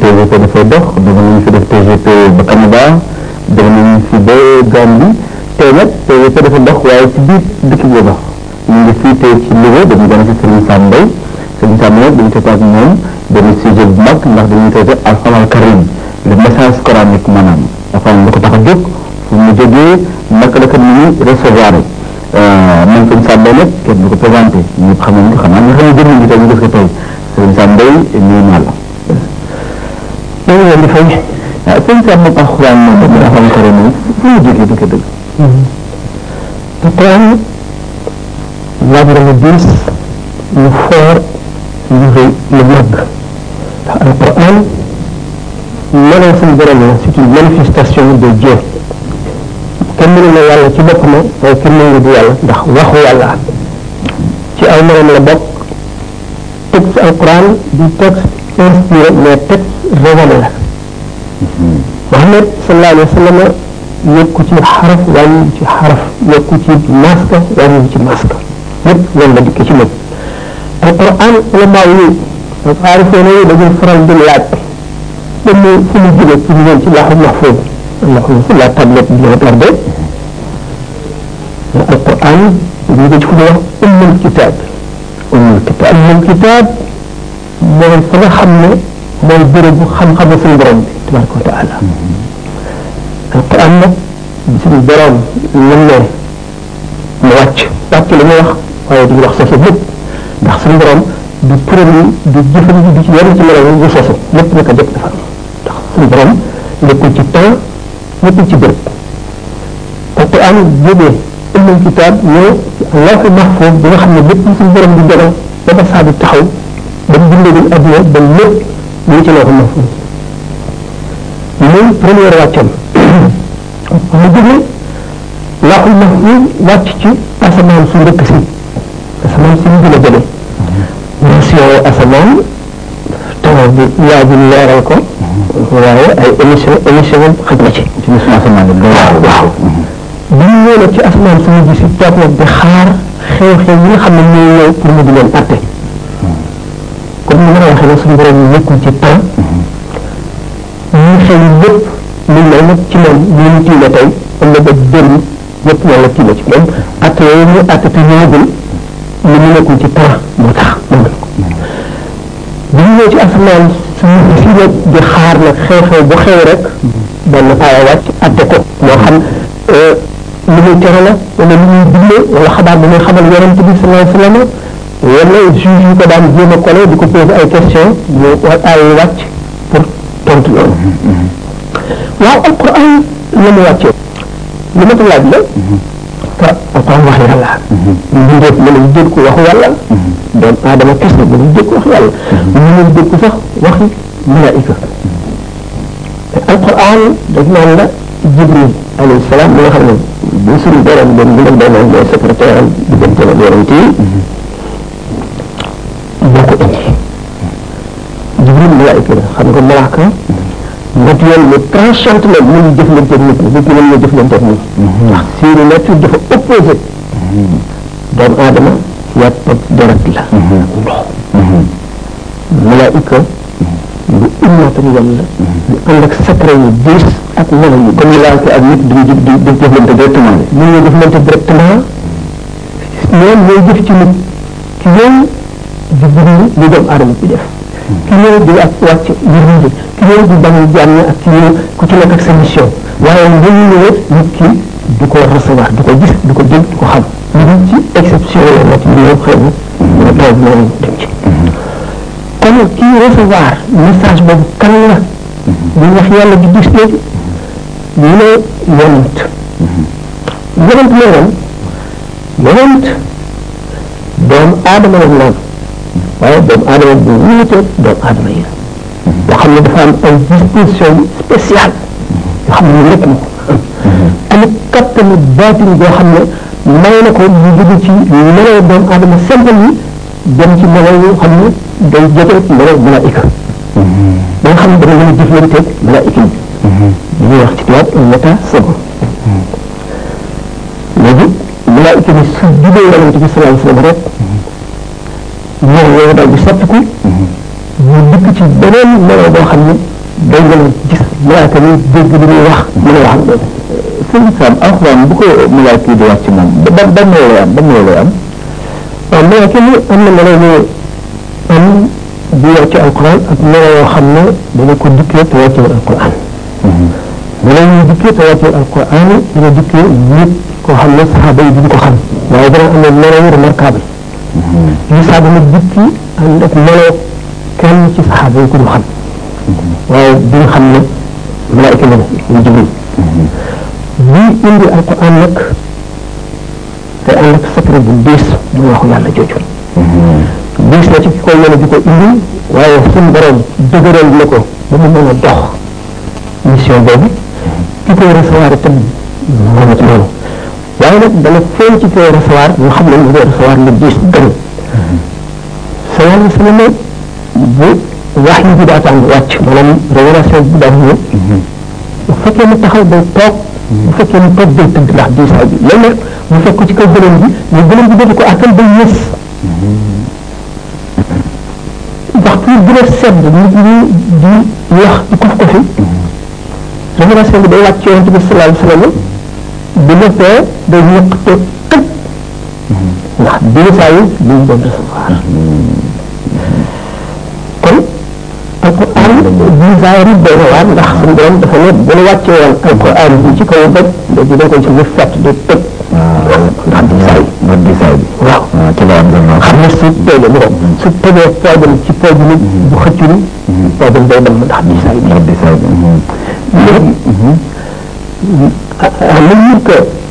TGP dafay dox dama nañu fi def TGP ba Canada dama nañu fi ba Gambie tey nag TGP dafa dox waaye ci biir dëkk bi la dox ñu ngi fii tey ci Louga dañu gën a fi Serigne Sam Mbaye Serigne Sam nag dañu traité ak moom benn sujet bu mag ndax dañuy traité alxuraan karim le message coranique maanaam dafa am lu ko tax a jóg fu mu jógee naka la ko nit ñi recevoir man sëñ Samba nag kenn du ko présenté ñëpp xam nañu xam naa ñu xam ne jëmm ji tey ñu gis ko tey sëñ Samba yi nuyu naa la. maa ngi leen di fay ah sëñ Samba ak alxuraan moom dafa la xam kare moom fu mu jógee du ko dëgg. te tey laaj na lu diis lu foor lu rëy lu màgg ndax alxuraan melo suñu borom la c'est une manifestation de Dieu kenn mënu na yàlla ci bopp ma waaye kenn mënu di yàlla ndax waxu yàlla ci ay meloom la bokk texte alquran du texte inspiré mais texte révélé la Muhammad sallallahu alayhi wa sallam yokku ci xaraf wàññi ci xaraf yokku ci maska wàññi ci maska yëpp loolu la dikk ci moom alquran ulama yi ak aarifoon yi dañuy faral di laaj ba mu fu mu jóge pour ñëw ci laaxu mahfuus laaxu mahfuus la tablette bi la tardé mais alquran ñu ngi ci ko wax ummul kitaab ummul kitaab ummul kitaab mooy fa nga xam ne mooy bérébu xam-xamu suñu borom bi tabaraka wa taala alquran nag suñu borom ñun ne mu wàcc wàcc la ñuy wax waaye duñu wax sosu lépp ndax suñu borom du turam yi du jëfam yi du ci yenn ci melo yi ñu sosu lépp naka jëkk dafa am ndax suñu borom nekkul ci temps nekkul ci béréb alquran jógee ummul kitaab ñëw lawxu mahfuus bi nga xam ne lépp suñu borom di dogal ba ba saa di taxaw ba mu bindee duñ adduna ba lépp ñu ngi ci lawxu mahfuus muy première wàccam mu jóge laqul mahfuus wàcc ci asamaan su njëkk si asamaan si ñu gën a jëlee mu siyoo asamaan taw bi yaa ji leeral ko waaye ay émission émission xëj na ci ci biir asamaan bi waaw waaw bi ñu ñëw nag ci asamaan su mujj si toog nag di xaar xew-xew yi nga xam ne ñooy ñëw pour mu di leen atte comme ni ma la waxee nag suñu borom nekkul ci temps ñu xew lépp lu mel nag ci moom ñu ñu tiile tey am na ba bëri yëpp yàlla tiile ci moom at yooyu ñu at te ñëwagul lu mu nekkul ci temps moo tax mu mel ko bu ñu ñëw ci asamaan suñu si nag di xaar nag xew-xew bu xew rek benn aaya wàcc atte ko moo xam lu muy tere la wala lu muy digle wala xabaar bu muy xamal yonent bi sallallahu alayhi wa sallam wala juge yi ko daan jéem a collé di ko posé ay question ñu ay wàcc pour tontu loolu waaw alquran la mu wàccee li ma ko laaj la te alquran wax yàlla mbindeef mën nañu dégg ko waxu yàlla doon aadama kese mën nañu dégg ko waxu yàlla mën nañu dégg ko sax waxi malaayika te alquran daf naan la jibril alayhi salaam mi nga xam ne bu suñu borom doon mu nag doon mooy secrétaire diggante la yonent yi moo ko indi jibril malaayika la xam nga malaaka naturel mais tranchante la mën ñu jëflante ak nit ñi nit ñi mën ñoo jëflante ak nit ndax seeni nature dafa opposé doomu aadama yàpp ak deret la ndox malaayika lu immatal yàlla ñu ànd ak secret yu diis ak melo yi comme malaayika ak nit duñu jëf di jëflante directement mën ñoo jëflante directement loolu mooy jëf ci nit ki ñëw di dund li doomu aadama ci def ki ñëw di ak wàcc yërmande ki ñëw di bañ jàmm ak ki ñëw ku ci nekk ak sa mission waaye bu ñu ñëwee nit ki du ko recevoir du ko gis du ko dégg du ko xam lu dul ci exception la nag ñu ñëw xëy na dina toog loolu dem ci kon kii recevoir message boobu kan la ñu wax yàlla di gis léegi ñu ne yonent yonent ne leen yonent doomu aadama la naan waaye doomu aadama bu wuute doomu aadama yi boo xam ne dafa am ay disposition spéciale yoo xam ne nekk na ko tamit kattanu baatin boo xam ne may na ko mu jóge ci melaw doomu aadama simple yi dem ci melaw yoo xam ne day jote ci melaw malaayika ba nga xam ne dana mën a jëflanteeg malaayika yi ñuy wax ci tubaab un état second léegi malaayika bi su jubee yonent bi sallallahu alayhi wasallam rek ñoom yooyu daal di soppiku ñu dikk ci beneen melo boo xam ne day mën a gis malaayika bi dégg li muy wax mën a wax ak moom sëñ Sam alxuraan bu ko malaayika yi di wax ci moom ban ban melo lay am ban melo lay am waaw malaayika yi am na melo ñu am di wàcc alxuraan ak melo yoo xam ne dana ko dikkee te wàcc alxuraan wala ñuy dikkee te wàccee alquran dina dikkee nit koo xam ne saxaaba yi duñ ko xam waaye dana am na melo yu remarquable li saaba nag dikki ànd ak melo kenn ci saxaaba yi ku ñu xam waaye duñ xam ne malaayka la ñu jibril bi indi alquran nag te ànd ak secret bu diis muy waxu yàlla jooju diis na ci ki koy yàlla di ko indi waaye suñu borom dëgëral na ko ba mu mën a dox mission boobu ki koy recevoir itam moom it noonu waaye nag dana feeñ ci koy recevoir ñu xam ne mu ngi recevoir lu diis gën sa yàlla sama bu wax yi bi daa tàng wàcc maanaam révélation bi daan ñëw bu fekkee mu taxaw day toog bu fekkee mu toog day tëdd ndax diisaay bi léeg-léeg mu fekk ci kaw gëlëm bi mais gëlëm bi dootu ko attan day yës waxtu yu gën a sedd nit ñi di wax di kof kofi révélation bi day wàcc yonent bi sallallahu alayhi wa sallam bu noppee day ñëq te ndax bi ñu fàyyi bi ñu doon recevoir kon alquran bi zaahiri doy na waar ndax suñu borom dafa ne bu ñu wàccee woon alquran bi ci kaw dëkk da di da koy ci biir fett di tëj ndax di saay ndax di saay bi waaw ci la am doon xam ne su tëjee bu ko su tëjee poojam ci pooj nit bu xëccul poojam day dem ndax di saay bi ndax di saay bi léegi à mesure que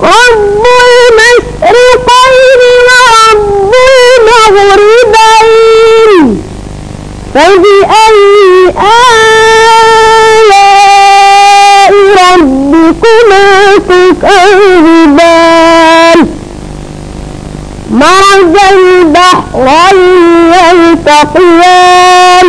رب المشرقين ورب المغربين فبأي آلاء ربكما تكذبان مرج البحرين يلتقيان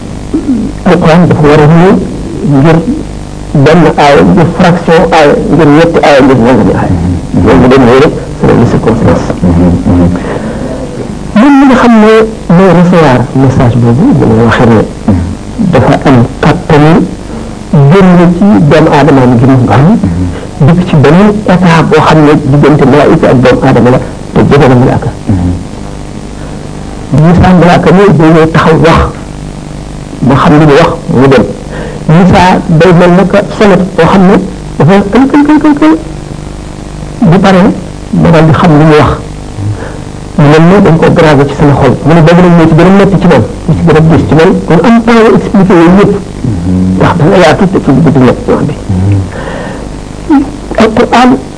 alquran dafa war a ñëw ngir benn aaya ngir fraction aaya ngir ñetti aaya ngir nangami aaya loolu mu dem rek selon les circonstances moom mi nga xam ne mooy recevoir message boobu li ma waxee ne dafa am kàttanu génn ci doomu aadama am gi mu am dugg ci beneen état boo xam ne diggante malaayika ak doomu aadama la te jege na malaaka Moussa malaaka mi dañoo taxaw wax mu xam li mu wax mu dem Moussa day mel naka sonet boo xam ne dafa kay kay kay kay kay bu paree ma daal di xam li mu wax mu mel ne dañ ko gravé ci sama xol mu ne boobu nag moo ci gën a métti ci man mu ci gën a gis ci man kon am temps la expliqué yooyu yëpp ndax da nga yaatu te ci guddi nekk wax bi alquran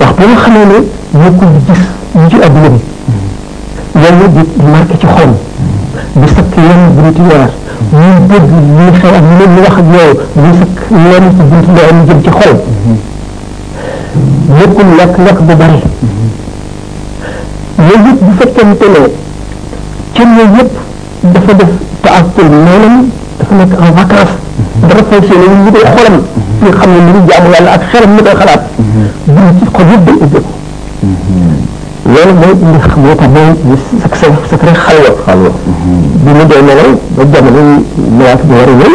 wax ba nga xamee ne nekkul di gis ñu ci adduna bi yàlla di marqué ci xol di sakk yenn bunti leer muy dégg muy xew ak ñu ñu wax ak yow muy sakk lenn ci bunti leer ñu jëm ci xol nekkul lekk lekk bu bari loolu yëpp bu fekkente ne cër yooyu yëpp dafa def taakul maanaam dafa nekk en vacance dafa fay seen yi ñu koy xolam ñu xam ne ñu jaamu yàlla ak xelam ñu koy xalaat bu ci xol yëpp day ubbeeku loolu mooy indi xam moo tax mooy sa sa sa kër xalwa xalwa bi mu dee nelaw ba jamono yi malaat bi war a ñëw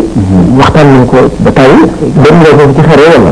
waxtaan nañ ko ba tàyyi dem na ko ci xere wala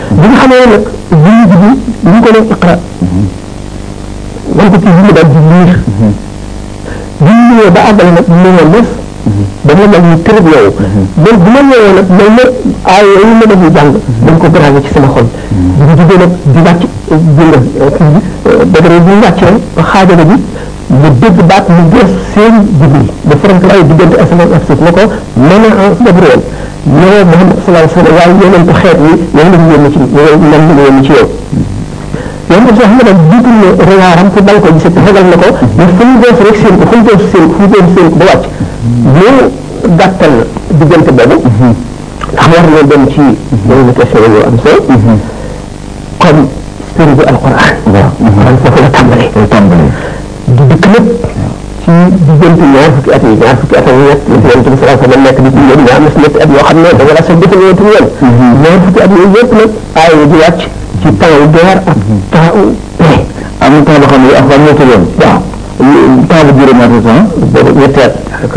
bi nga xamee nag julli ji bi ñu ko doon iqra wan ko ci julli daal di liir bi ñu ñëwee ba àggal nag mu ne def dama mel ni tërëb yow man bu ma ñëwee nag mel ne aay yooyu ma doon jàng dañ ko gravé ci sama xol di jugee nag di wàcc jëngal kii bi dëgg la bu ñu wàccee xaajale bi mu dégg baat mu gës seen jibril ba farank lay diggante asamaan ak suuf ne ko mën a en gabriel yow Muhammad sallallahu alayhi wa sallam waaye yeneen ko xeet yi yow lañu yónni ci yow man lañu yónni ci yow yow moom sax ma dem jiitul ne rewaaram pour bañ ko gis te xegal na ko mais fu mu def rek seen ko fu mu def seen ko fu mu def seen ko ba wàcc mu gàttal diggante boobu ndax war na dem ci loolu question yu am solo kon sëri bi alquran alquran foofu la tàmbalee di dikk lépp ci diggante ñaar fukki at yi ñaar fukki at ak ñett yi yonent bi sallallahu alayhi wa sallam nekk di ci ñoom ñaar ñetti ñetti at yoo xam ne dama la sax defal woon tuñoon ñaar fukki at yooyu yëpp nag aaya di wàcc ci temps wu guerre ak temps wu paix am na temps boo xam ne ak ban ñetti yoon waaw temps bu durée ñaata temps boobu ñetti at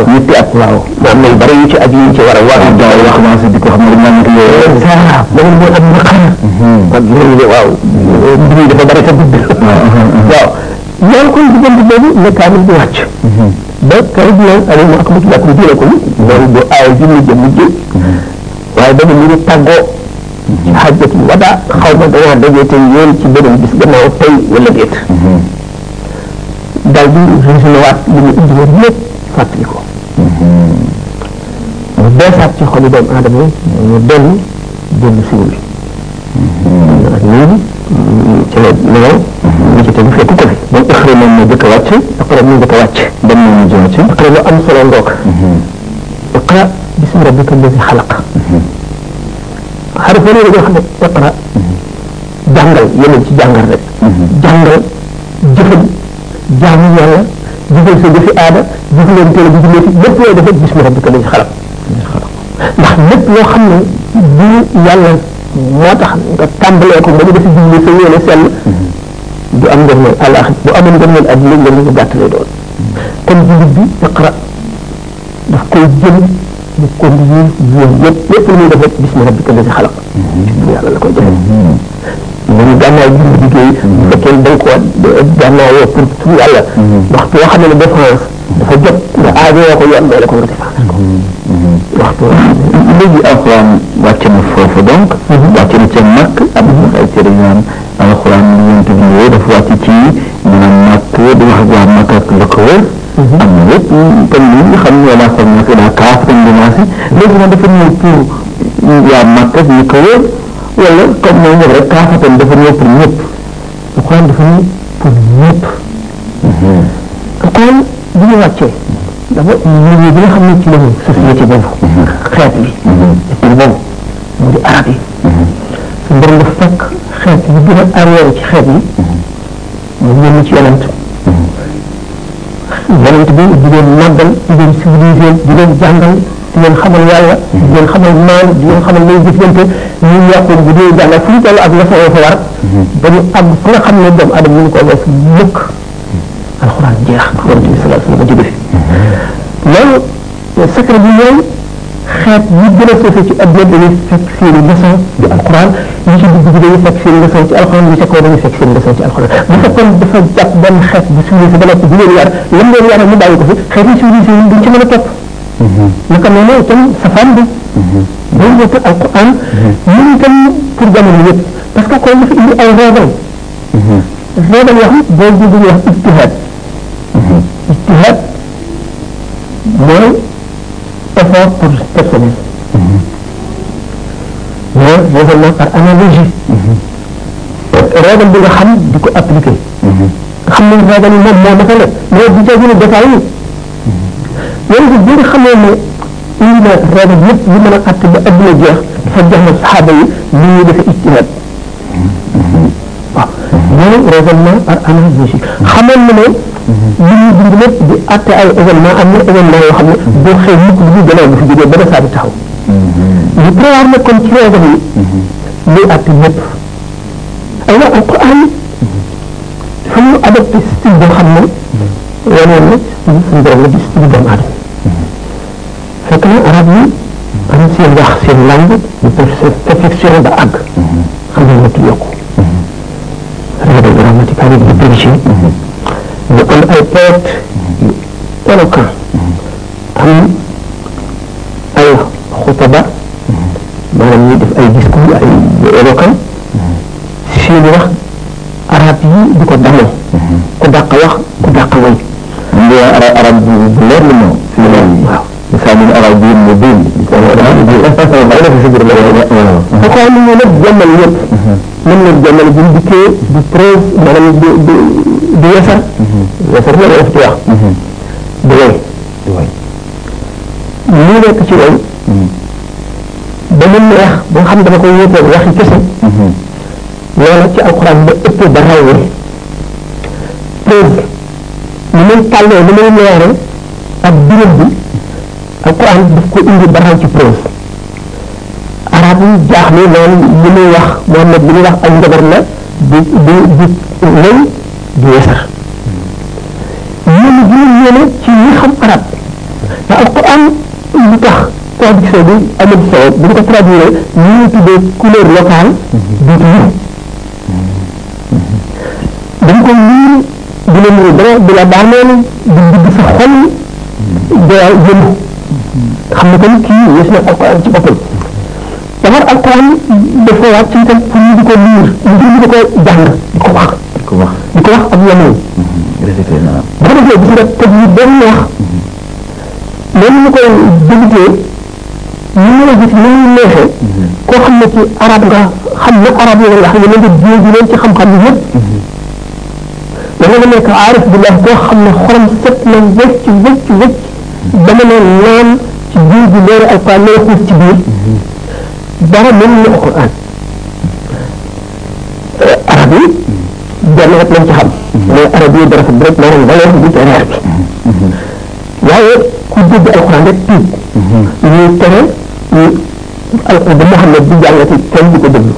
ñetti at waaw boo am na yu bari yu ci aju yu ci war a war da wax commencé di ko xam ne ñaan ko yow ça da ngeen moo am na xana kon loolu de waaw mbir yi dafa bari sa gudd waaw ñaan kon diggante boobu la kaamil di wàcc ba kay bi naan amee mu akmatu lakum diinakum loolu bu aaya ji mujj mujj waaye dañu mu ngi tàggoo xajjatul wadaa xaw ma dañoo dajee tey yéen ci beneen bis gannaaw tey wala déet dal bi résiliwaat li mu indi woon yëpp fàttali ko mu beesaat ci xolu doomu aadama yi ñu dellu dellu si wul ak léegi ci la lool li ci tegu fekku ko fi moom ëxre moom moo jëkk a wàcc après mu jëkk a wàcc ban moo mujj wàcc après lu am solo ngoog iqra bismi rabbika allazi xalaq xarif yi nga xam ne iqra jàngal yemal ci jàngal rek jàngal jëfal jaamu yàlla jëfal sa jëfi aada jëfaleen teel bi jëmee ci lépp looy defee gis na rabbika lañ xalam ndax lépp loo xam ne bu yàlla moo tax nga tàmbalee ko nga di defi jublu sa yéene sell du am ngërmeel àllaax bu amoon ngërmeel àdduna ngërmeel bu gàtt lay doon kon jullit bi iqra daf koy jël mu conduire yoon yëpp lépp lu muy def rek gis na rabbi ka lesi xalaq yàlla la koy joxe loolu gànnaay bi ñu liggéey bu fekkee da nga ko gànnaayoo pour pour yàlla waxtu yoo xam ne défense dafa jot nga aajoo ko yoon doole ko nga defar waxtu léegi alxuraan wàcc na foofu donc wàcc na ca màkk am na ay téere yu naan alxuraan yonent bi ñëwee dafa wàcc ci maanaam màkk di wax ak waa màkk ak la ko wër am na yëpp comme ni ñu xam ne laa xam ne que daa kaas comme ni maa si léegi nag dafa ñëw pour waa Màkka ñu ko wër wala comme mooy ñëw rek kaasatam dafa ñëw pour ñëpp alquran dafa ñëw pour ñëpp alquran bu ñu wàccee dafa milieu bi nga xam ne ci lañu société boobu xeet bi étude boobu mu di arab yi su borom dafa fekk xeet yi gën a arrière ci xeet yi mu yónni ci yonent yonent bi di leen màggal di leen civilisé di leen jàngal di leen xamal yàlla di leen xamal maam di leen xamal lay jëflante ñu yàqoon bu dee jàngal fu ñu toll ak la fa fa war ba ñu àgg fu nga xam ne doomu adama ñu ko wees mukk alxuraan jeex yonent bi sallallahu alayhi wa sallam jóge fi loolu te secret bi mooy xeet yi gën a suufe ci adduna dañuy fekk seen i leçon di alquran ñi ci digg bi dañuy fekk seen i leçon ci alquran ñi ca kaw dañuy fekk seen i leçon ci alquran bu fekkoon dafa jàpp benn xeet bu civilisé ba noppi di leen yar lam leen yaral mu bàyyi ko fi xeet yi civilisé yi duñ ci mën a topp naka noonu itam safaan bi dañ nekk alquran ñun itam pour jamono yëpp parce que kon dafa indi ay réegal réegal yoo xam boo jógee wax ijtihaad ijtihaad mooy effort pour personnel mais raisonnement par analogie règle bi nga xam di ko appliquer nga xam ne règle yi moom moo dafa ne mais du jagi ne détail yi yéen bi bi nga xamee ne indi na règle yëpp yi mën a àtt ba adduna jeex dafa jox na saxaaba yi li ñuy defe ijtihaad waaw loolu raisonnement par analyse logique xamoon na ne li ñuy dund lépp di atte ay événement am na événement yoo xam ne boo xëy mukk lu ñu gënaaw bu fi jógee ba desaa bi taxaw ñu prévoir na kon ci raison yi muy atte ñëpp ay na alquran xam ñu adopté style boo xam ne wanoon na style suñu borom la di style doomu aadama fekk na arab yi am seen wax seen langue ñu per seen perfection ba àgg xam ne mënatu yokku règle grammaticale yi di dirigé ñu am ay poète yu éloquent am ay xutaba maanaam ñuy def ay discours ay yu éloquent seen wax arab yi di ko damoo ku dàq wax ku dàq way ñu arab arab bi leer la moom si la yi sa min arab bi mu bin bu ko ñu nag jëmmal yëpp mën na jëmmal bu dikkee du preuve maanaam du du du yasar yasar la def ci wax du way du way li nekk ci way ba mu neex ba nga xam dama koy yóbbal waxi kese loola ci alxuraan ba ëpp ba rawee preuve ni muy tàllee ni muy leere ak birim bi alquran daf ko indi ba raw ci preuve arab yi jaaxle naan li muy wax Muhammad li muy wax ak njabar la di di di lay di yeesar yéen gi ñu yéene ci ñi xam arab te alquran lu tax traduction bi amul solo bu ñu ko traduire ñu ngi tuddee couleur locale du tudd dañ ko lii du la nuru dara du la daaneel du dugg sa xol doo jëm xam ne kon kii yées na alquran ci boppam dafa alquran dafa wàcc itam pour ñu di ko liir ngir ñu di ko jàng di ko wax di ko wax di ko wax ak yeneen répété naa bu ko defee gis nga tëj yi benn wax loolu ñu koy dégutee ñu mën a gis ni muy neexee koo xam ne ci arab nga xam na arab yi nga xam ne nga jéegi leen ci xam-xam yi yëpp da nga nekk aarif billah koo xam ne xorom set na wecc wecc wecc dama ne naan ci biir bi leeru alquran lay xuus ci biir dara mën na alquran arab yi benn rek lañ ci xam mais arab yi dara rek maanaam valeur littéraire bi waaye ku dégg alxuraan rek tiit ñuy tere ñu alxuraan ba Muhammad di jàngati kenn di ko déglu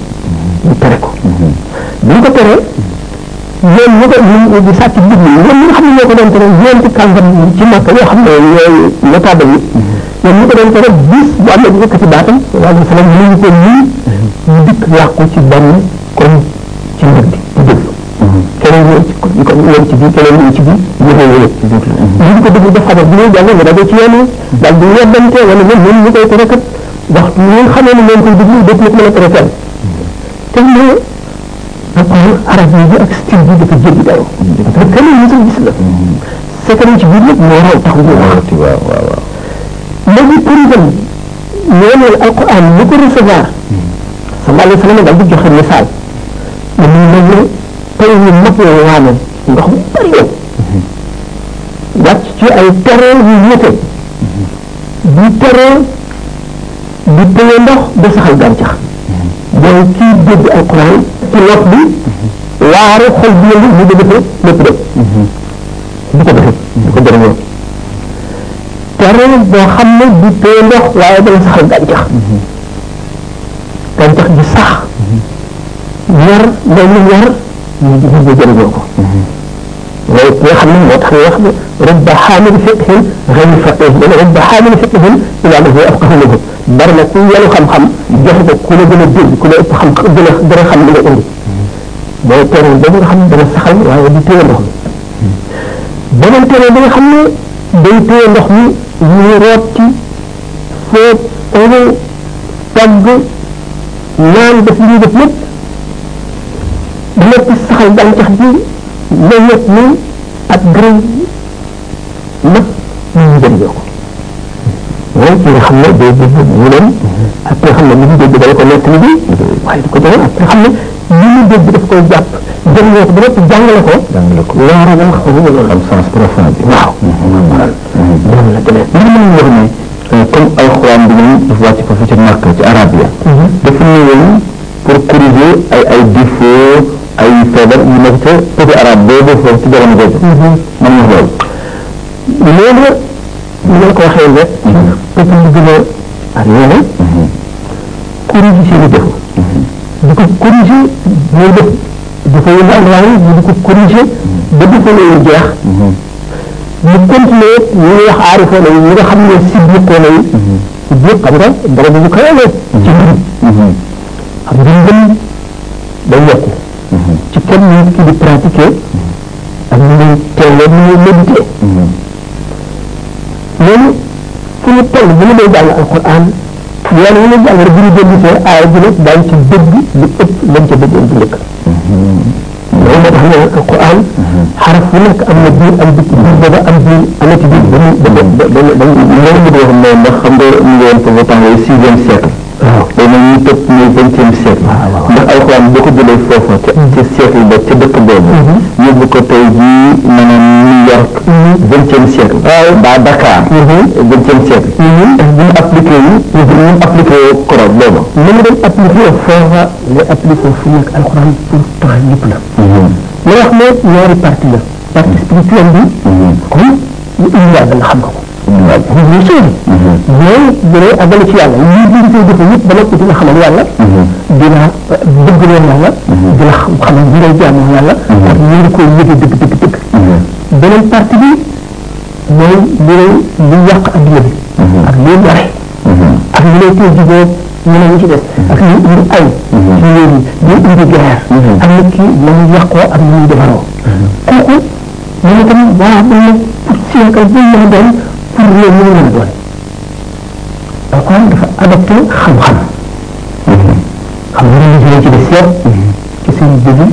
ñu tere ko bu ñu ko teree ñoom ñu ko ñu di sàcc dugg yi ñoom ñi nga xam ne ñoo ko doon tere ñoom ci kàngam ci màkk yoo xam ne ñooy notable yi ñoom ñu ko doon tere bis bu amee bu yëkkati baatam waaye bi salaam mënuñu ko nii ñu dikk làqu ci benn kon ci mbir bi keneen ñëw ci kon kon ñëw ci biir keneen ñëw ci biir ñu koy wéy ñu ko déglu ba xabar bi ñuy jàng nga daje ci yoon wi daal di yeddante wala moom moom ñu koy tere kat wax ñu xamee ne moom koy déglu dootu ñu ko mën a tere tere te ñu ak ñu arab yi ak style bi dafa jéggi dayo ba keneen ñu sax gis la c'est que ci biir nag moo raw tax ñu wax waaw waaw waaw léegi pour itam ñoo ne alquran ñu ko recevoir sallallahu alayhi wa sallam daal di joxe misaal ba mu mel ne taw yu mag la waane ndox mu bari la wàcc ci ay terrain yu ñette bu terrain bu tëye ndox ba saxal gàncax mooy kii dégg alquran ci nopp bi waaru xol bi yëngu mu dëgg fa lépp dem bu ko defee bu ko jëriñoo terrain boo xam ne bu tëye ndox waaye dana saxal gàncax gàncax gi sax ñor day lu ñor ñu ji ñu jëriñoo ko mooy ki nga xam ne moo tax ñu wax ne rubba xaamil fiqhin xëy faqih dana rubba xaamil fiqhin ilaa ma huwa afqahu minhu bari na ku yelu xam-xam jox ko ku la gën a dégg ku la ëpp xam gën a gën a xam li nga indi mooy téere boobu nga xam ne dana saxal waaye du téye ndox mi beneen téere bi nga xam ne day téye ndox mi ñu root ci seet togg togg naan def lii def lépp ba lépp saxal gàncax bi ba ñett ni ak gërëm mag ñu ñu jëndee ko mooy ki nga xam ne day dégg ñu leen ak ki nga xam ne li mu dégg dala ko nekk bi waaye di ko joxe ak ki nga xam ne li mu dégg daf koy jàpp jëndee ko ba lépp jàngale ko jàngale ko leeral xam nga loolu am sens profond bi waaw loolu la demee li ma leen wax ne comme alxuraan bi ñoom dafa wàcc foofu ca Màkka ci arab ya dafa ñëwoon pour corriger ay ay défaut ay feebar yu nekk ca côté arabe boobu foofu ci jamono jooju man ñu xool loolu ñu leen ko waxee rek parce que lu gën a arrière corriger seen i défaut di ko corriger mooy def dafa yëngal waaye ñu di ko corriger ba dafa loolu jeex mu continué ñu ngi wax aarifoo na yi ñi nga xam ne siddiqoo na yi siddiq xam nga dara bu kawe la ci mbir xam nga ngëm day yokku ci kenn nit ki di pratiquer ak ñu ngi teewee ñu ngi médité loolu fu ñu toll bu ñu lay jàng alquran yoon wu ñu jàng rek bu ñu dellisee aaya ji nag daañu ci dégg lu ëpp lañ ca déggoon bu njëkk loolu moo tax ñu naan alquran xaraf bu nekk am na biir am biti biir booba am biir am na ci biir ba mu ba mu ba mu ba mu loolu mu di wax mooy ndax xam nga mu ngi woon ko ba tàngee sixième siècle waaw day mel ñu tëb mooy vingtième siècle ndax alxuraan boo ko jëlee foofa ca ca siècle ba ca dëkk boobu yóbbu ko tey jii maanaam New York vingtième siècle ba Dakar vingtième siècle est-ce que bu ñu appliqué yi bu ñu appliqué Coran booba mën nga dem appliqué foofa nga appliqué fu nekk alxuraan pour temps yëpp la. li wax ne ñaari parti la. parti spirituel bi. kon lu indi yàlla nga xam nga ko. waaw ñu ngi suubi. mais dinañ àggale ci yàlla lii bi ñu koy defee yëpp ba noppi dina xamal yàlla. dina bëgg leen yàlla. dina xam xamal bi ngay jaamoo yàlla. ak ñu ngi koy yëge dëgg dëgg dëgg. beneen parti bi mooy li lay li yàq adduna bi. ak li yore. ak ñu lay tey juboo ñeneen ñi ci des ak ñu indi ay ci réew yi ñu indi guerre ak nit ki na mu yàqoo ak na muy defaroo kooku moom itam waa mën na pour siècle bu mën a doon pour réew mi mën a doon alquran dafa adapté xam-xam xam nga religion ci des yëpp ci seen début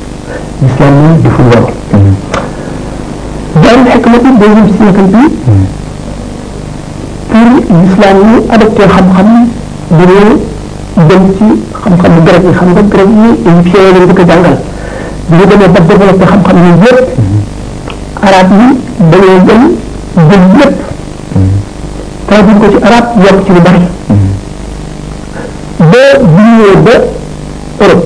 lislaam moom deful loolu daarul xikma bi deuxième siècle bi pour lislaam yi adopté xam-xam dañoo dem ci xam-xam bu garab yi xam nga garab yi égyptien yi lañ ko jàngal bi ñu demee ba développé xam-xam yi yëpp arab yi dañoo jël jël yëpp traduire ko ci arab yokk ci lu bari ba bu ñëwee ba Europe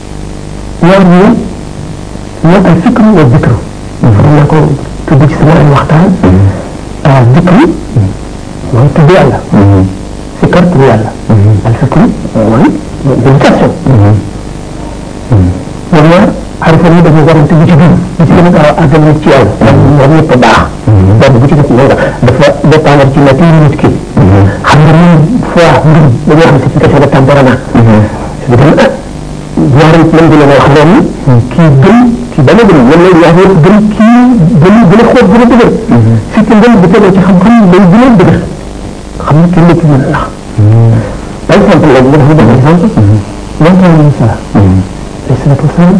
war ñu ñu al fikru wa dikru dafa naa ko tudd ci sama ay waxtaan al dikru mooy tudd yàlla fikar tudd yàlla al fikru mooy méditation war na xarifa ni dañu war a tudd ci biir bu ci gën a gaaw a àggal nit ci yow war ñëpp a baax benn bu ci def nga dafa dépendre ci nature nit ki xam nga ni fois mbir dañoo xam si ci question de tempérament ñaari mën nga leen a wax loolu kii gëm kii bañ a gëm ñoom lay wax yëpp gëm kii gën a gën a xóot gën a dëgër fii ci ngëm bu tegee ci xam-xam day gën a dëgër xam ne kenn ci mën a lax par exemple léegi dafa def exemple yonent Yàlla Musaa alayhi salaatu wasalaam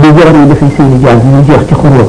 bi jaram yi dafay seen i jaal ñu jeex ci xuroo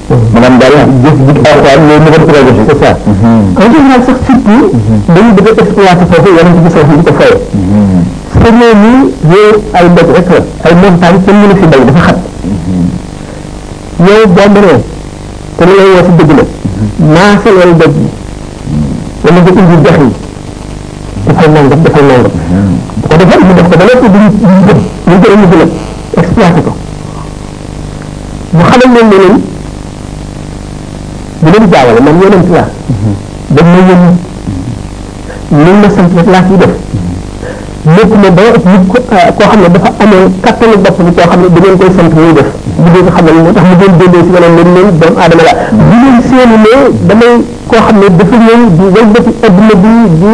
maanaam daal jëf ji alxuraan mooy mu gën projet c'est ça en général sax surtout dañu bëgg a exploiter foofu yonent bi sax di ko fayee te réew mi réew ay mbéj rek la ay montagne kenn mënu fi mbéy dafa xat yow boo mënee te li ngay woo si dëgg la maasaleel doj yi wala nga indi dex yi dafa nangam dafa nangam bu ko defee mu def ko ba lépp duñu duñu jëm ñu jëm ñu jëlam exploité ko mu xamal leen ne leen bu leen jaawale man yonent laa dañ ma yónni li ma sant rek laa ciy def lépp ne ba nit ko koo xam ne dafa amee kattanu bopp bi koo xam ne da ngeen koy sant muy def bu ngeen ko xamal moo tax mu doon déndee si wala leen leen doomu aadama la bu leen seeni ne damay koo xam ne dafa ñëw di wëlbati adduna bi di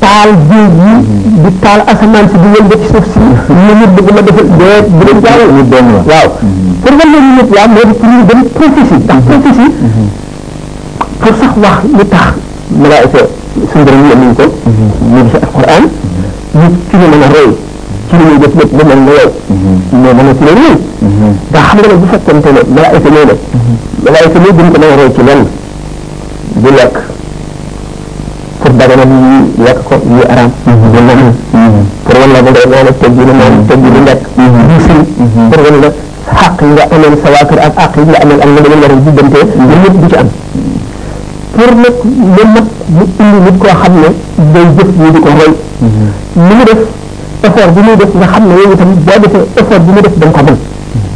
taal géej gi di taal asamaan si di wëlbati suuf si ñu nit bëgg ma defal dee bu leen jaamu ñu doon la waaw pour nga leen nit yaa moo di pour ñu gën prophétie ndax prophétie pour sax wax li tax malaayika suñu borom yónni ñu ko mu ngi si alquran ñu ci la mën a roy ci li muy def lépp ba mel ne yow moo mën a ci leen ñëw ndax xam nga ne bu fekkente ne malaayika ñëw na malaayika ñëw duñ ko mën a roy ci lenn di lekk pour daganal yi lekk ko yi araam di naan pour wan la ba day naan tëj yi naan tëj yi di lekk di si pour wan la xaq yi nga ameel sa waa kër ak xaq yi nga ameel am na da ngeen war a jubbante lu ñëpp du ci am pour nag moom nag mu indi nit koo xam ne day jëf ñu di ko roy li mu def effort bi muy def nga xam ne yow itam boo defee effort bi muy def da nga ko mën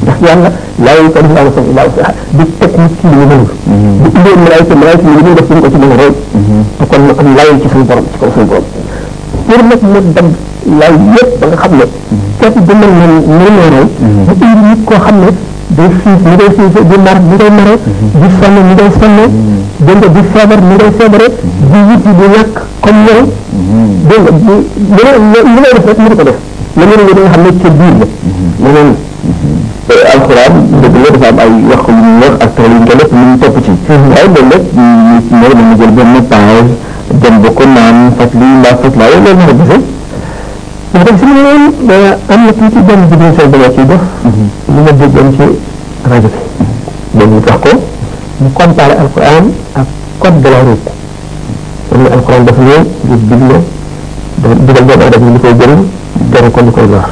ndax yàlla laa yow itam laa wasal laa wasal di teg nit ci li mu mënul di indee malaayka malaayka li muy def dañ ko ci mën a roy te kon nag am laayal ci suñu borom ci kaw suñu borom pour nag mu dem laay yëpp ba nga xam ne képp bu mel noonu mënu lay roy mu indi nit koo xam ne day xiif ni ngay xiife di mar ni ngay mare di sonn ni ngay sonne dégg nga di feebar ni ngay feebare di yitti di ñàkk kon yow dégg nga bu bu la li ngay def rek mu di ko def la ngeen nga xam ne ca biir la leneen alxuraan dëgg la dafa am ay wax yu ñu wax ak tool yu ñu ko def ñu topp ci waaye loolu rek ñu ci ñëw dañu jël benn page dem ba ko naan fas lii mbaa fas laa loolu mën a gisee wax dëgg si moom am na tuuti benn vidéo soo bëgg ci def li ma déggoon ci rajo bi dañu tax ko mu comparé alxuraan ak code de la route kon ne alxuraan dafa ñëw ngir digle da digal doomu aadama li koy jëriñ tere ko li koy lor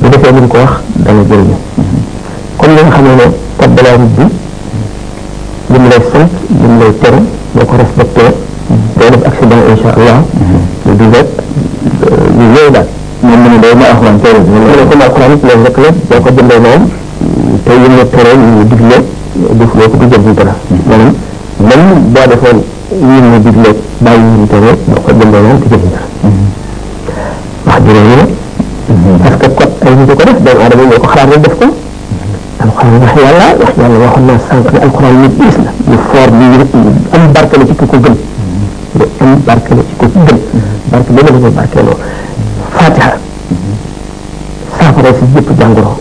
bu defee li mu ko wax dana jëriñu comme li nga xam ne ne code de la route bi li mu lay sant li mu lay tere boo ko respecté doo def accident incha allah lu di rek lu yooyu daal moom mu ne day ma alxuraan tere bi mu ne comme alxuraan it loolu rek la boo ko jëndee moom te yim la tere ñu digle def loo ko du jëriñ dara maanaam même boo defoon ñun ñu digle bàyyi ñun tere boo ko jëndee moom di jënd wax dëgg yàlla parce que kot ay nit ko def doomu aadama ñoo ko xalaat rek def ko alxuraan wax yàlla wax yàlla waxoon naa sànq ne alxuraan lu diis la lu foor lu am barke la ci ku ko gëm lu am barke la ci ku ko gëm barke ba la ko barkeeloo fatiha saafara si yëpp jàngoro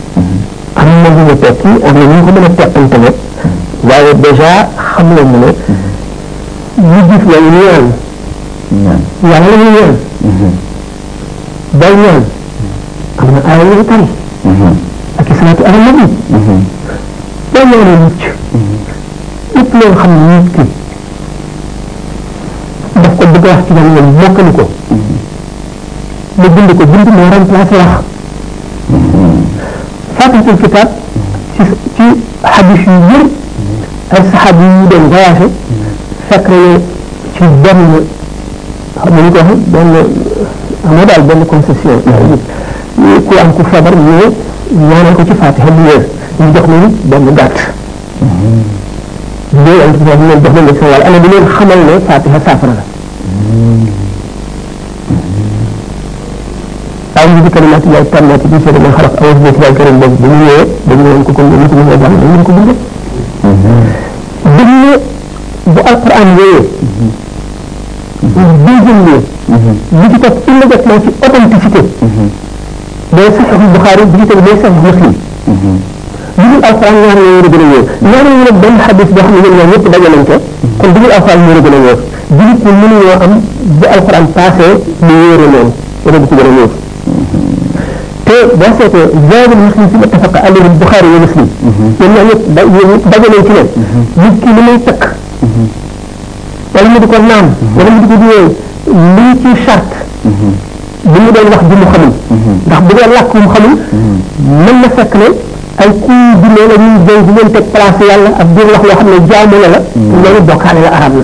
am na lu mu tekki am na lu ñu ko mën a teqantale waaye dèjà xam nga mu ne ñu gis la ñaan ñaan yàlla la ñu ñaan day ñaan am na aaya yu tari ak i salaatu ala nabi day ñaane mucc lépp loo xam ne nit ki daf ko bëgg a wax ci yàlla moom mokkali ko mu bind ko bind moo remplacé wax fatihatul kitab ci ci xadis yu wér ay saxaab yi ñu doon voyagé fekk nañu ci benn xam nga ñu ko waxee benn amoo daal benn concession ku am ku feebar ñëw ñaanal ko ci fatiha bu wér ñu jox leen benn gàtt bu dee am ci foofu leen jox leen sa wàll ana di leen xamal ne fatiha saafara la waaw ñu ngi kalimaat yaay tànnaat bi seen ma xaraf awas boobu yaay këram boobu bu ñu ñëwee dañu leen ko kon ñu suñu ñoo jàng dañu ko bindee dañ ne bu alquran wéyee deuxième lieu li ci topp immédiatement ci authenticité day sax ak Buxaari bi itam day sax Muslim li dul alxuraan ñaar ñoo gën a wóor ñaar ñoo nag benn xadis boo xam ne ñoom ñaar ñëpp daje nañ ko kon dugul alxuraan moo gën a wóor jullit ñi mënuñoo am bu alxuraan passé mu wóore noonu wala du ci gën a wóor te boo seetee zaabu muslim fi muttafaq alayhi buxaari wa muslim ñoom ñaar ñëpp da ñoom ñëpp daje nañ ci ne nit ki li muy takk wala mu di ko naan wala mu di ko jiyee lii ci charte bu mu doon wax bi mu xamul ndax bu dee làkk bu mu xamul mën na fekk ne ay kuy dine la ñuy jëw di leen teg place yàlla ak biir wax loo xam ne jaamu la la loolu bokkaale la arab la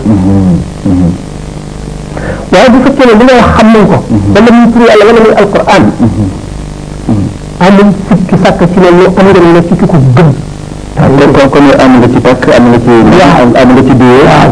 waaye bu fekkee ne li nga wax xam nañ ko wala muy tur yàlla wala muy alquran amul sikki sàkk ci ne lu am ngeen ne ci ki ko gëm kon kon kon am nga ci takk am nga ci am nga ci biir waaw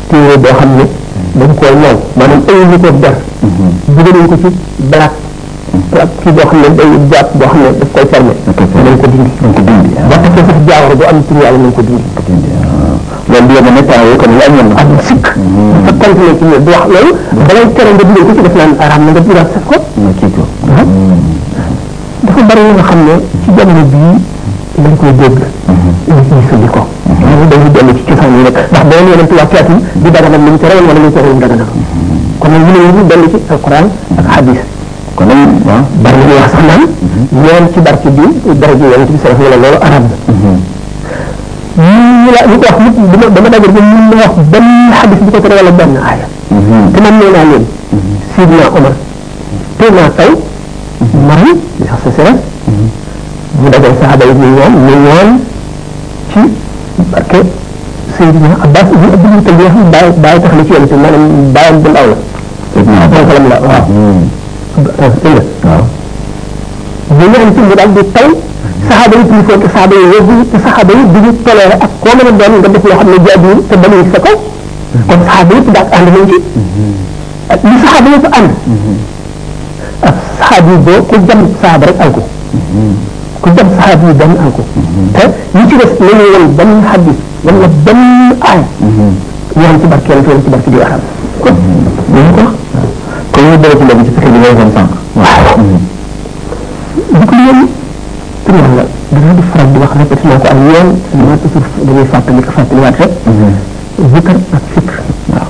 téere boo xam ne dañ koo ñaw maanaam ay ñu ko def dugal nañ ko ci balaat ak kii boo xam ne day jàpp boo xam ne daf koy fermé nañ ko dindi nañ ko dindi boo takkee sax jaawar bu am tur yàlla nañ ko dindi loolu di yemane temps yooyu kon am na am sikk sa continué ci du wax loolu da ngay tere nga dugal ko ci def naan araam na nga duraat sax ko kii ko dafa bari yi nga xam ne ci jamono bii lañ koy dégg nit ñi sëndi ko loolu dañu dellu ci cosaan yi rek ndax boo nee ci wàccaat yi di daganal lu ñu terewal wala lu ñu terewal daganal kon nag ñu ne ñu dellu ci alquran ak hadis kon nag waaw bari na wax sax naan ñaan ci barke bi daraja yonent bi sallallahu alayhi wa sallam loolu arab la ñu la ñu ko wax nit dama dama dagal ba mun na wax benn hadis bu ko tere wala benn aaya te man nee naa leen sidna Omar tey naa taw mar yi di sax sa seret mu dajal saxaaba yi ñu ñaan ñu ñaan ci barke Seydina Abbas ibn Abdul Muttalib bi nga xam bàyyi bàyyi tax na ci yonent bi maanaam bàyyam bu ndaw la moom la waaw dégg nga ñu ñaan ci mu daal di taw saxaaba yi plus fort saxaaba yi wóor te saxaaba yi duñu toléré ak koo mën a doon nga def loo xam ne jaaduwul te bañuñ sa kaw kon saxaaba yëpp daal ànd nañ ci ak li saxaaba yëpp ànd ak saxaab yi boo ku jam saxaaba rek alko ku jam saxaab yi benn alko te ñi ci des nañu wal benn xadis wala benn aay ñaan ci barke yàlla ci barke di waxam kon ñu ko kon ñu bëri ci léegi ci fexe bi ngay seen sànq waaw bu ko ñoom pour yàlla dina di faral di wax répété naa ko ay yoon dama toujours damay fàttali ko fàttaliwaat rek zikar ak fikr waaw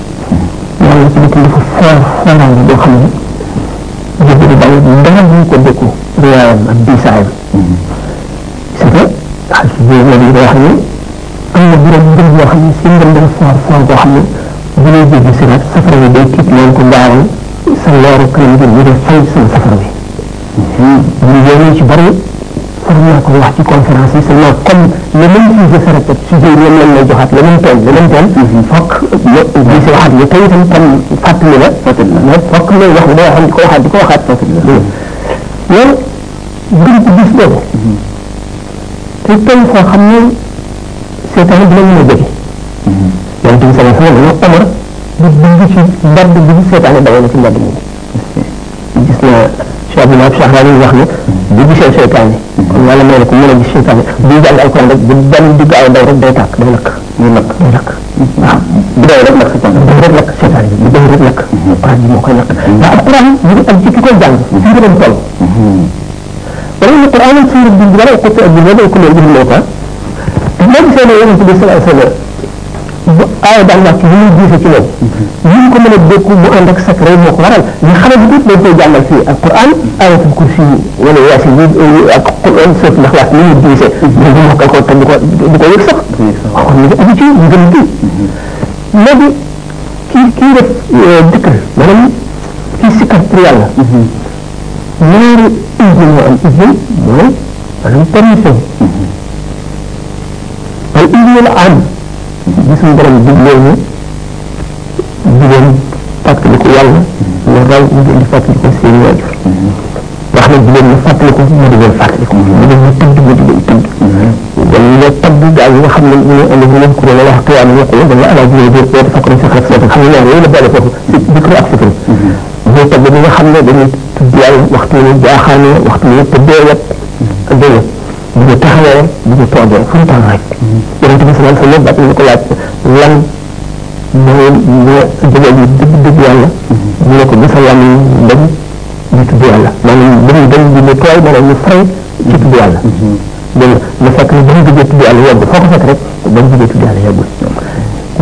yàlla ci dëkk dafa foor fooraan bi boo xam ne jëf di bàyyi dara ñu ko dëkku riyaayam ak diisaayam c'est que xaj bi loolu yi wax ni am na borom ngëm yoo xam ne si ngëm dafa foor foor boo xam ne bu ñuy jéggi siraat safara bi day tiit leen ko gaawal sa leeru kanam gi ñu def fay seen safara bi ñu yéen ci bari sax naa ko wax ci conférence yi seulement comme le même sujet se répète sujet yi ñoom lañ lay joxaat le même thème le même thème fokk nga di si waxaat nga tey itam comme fàttali la fàttali la mais fokk ngay wax day waxam di ko waxaat di ko waxaat fàttali la loolu gën ci gis boobu te tey foo xam ne seetaan dina mën a jóge yonent bi sallallahu alayhi wa sallam Omar bu dugg ci mbedd bi seetaane dawe na ci mbedd mi gis na Cheikh bi maam Cheikh Rani wax ne bu gisee seytaan yi kon yàlla may na ko mën a gis seytaan yi buy jàng alxuraan rek bu benn digg aw ndaw rek day tàkk day lakk day lakk day lakk waaw bu dee rek lakk seytaan bu dee rek lakk seytaan yi bu dee rek lakk alxuraan bi moo koy lakk ndax alxuraan mu ngi am ci ki koy jàng fi ngërëm toll wala ni alxuraan ci ngërëm bi wala ko ci ak bi wala ko loolu bi moo ko te boo gisee ne yonent bi sallallahu alayhi wa sallam bu aaya daan wàcc li muy diise ci moom li mu ko mën a dékku mu ànd ak sakra moo ko waral li xale bi dañ koy jàngal fii ak Quran ayatul kursi yi wala yaasi yi ak Quran sëf ndax laas ni muy diise mais bu mokkal ko te du ko du ko yëg sax waaw kon ñu ngi aju ci ngëm gi léegi kii kii def dikr maanaam kii sikkar pour yàlla ñaari izin moo am izin mooy maanaam permission al iznul am bi suñu borom diglee ne di leen fàttaliku yàlla lu raw ñu leen di fàttaliku seen waajur wax na di leen fàttaliku mu di leen fàttaliku mu di leen tudd mu di leen tudd dañ leen tabb gaa yi nga xam ne ñu ne ëllëg ñu leen ko la wax xiyaam ñu ko dañ la ala bi leen boo dafa ko sa xarit sa xam ne loolu la boole foofu si dikru ak fikru ñu tabb ñi nga xam ne dañuy tudd yàlla waxtu ñu jaaxaane waxtu ñu tëddee wet ak dëgg bu ñu taxawee bu ñu toogee fu mu tax rek yonent bi sallallahu alayhi wa sallam dafa ñu ko laaj lan mooy ñoo jóge ñu dëgg dëgg yàlla ñu ne ko mosal lan dem ñu tudd yàlla maanaam bu ñu dem bu ñu tooy maanaam ñu fay ci tudd yàlla dégg nga mu fekk ne ba mu jógee tudd yàlla yàggul foo ko fekk rek ba mu jógee tudd yàlla yàggul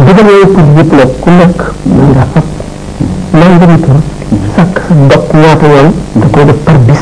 digal yooyu tudd yëpp nag ku nekk mën ngaa fab nangami tur sàkk sa dog ñaata yoon da koy def par bis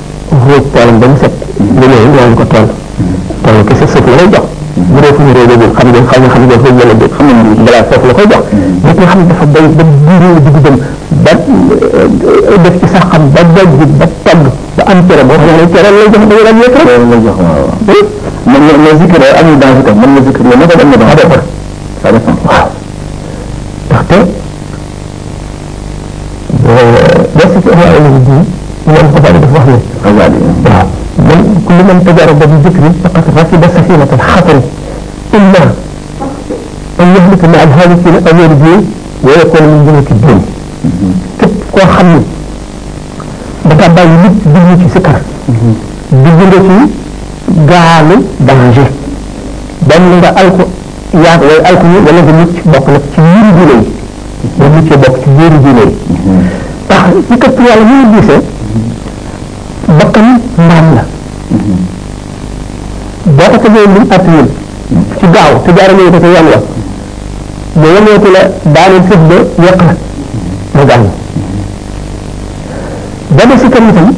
ruuj toolam ba mu set nga ñëw nga wan ko tool tool ko sa suuf la lay jox bu dee fu ñu réew xam nga xam nga xam nga foofu yàlla dégg xam nga balaa foofu la koy jox nit nga xam ne dafa bay ba biir la dugg dem ba def ci sax xam ba bojj ba togg ba am cere boo xam ne cere lay jox da nga yëpp rek lay jox waaw man la la zikr amul dans itam man la zikr la naka am na dans ça dépend waaw ndaxte boo fekkee wax naa leen bii moom ko bari dafa wax ne xawaal yi waaw man ku li man tajaara ba bi jëkk ni faqat rakiba safinata alxatari imma an yahlika ma alhalikina aw yarji wa yakun min jumlati diin képp koo xam ne dafa bàyyi nit dugg ci sikkar dugg nga ci gaalu danger benn nga alku yaa way alku yi wala nga mucc bokk nag ci yiri bi lay ba muccee bokk ci biiru diine yi ndax ci këpp yàlla muy diisee bakkan mbaam la boo ko tegee lim attanul ci gaaw te jaarale ko ci yoon wa mu yemeeku la daaneel fëf ba yàq la mu gaañ ba des itam itam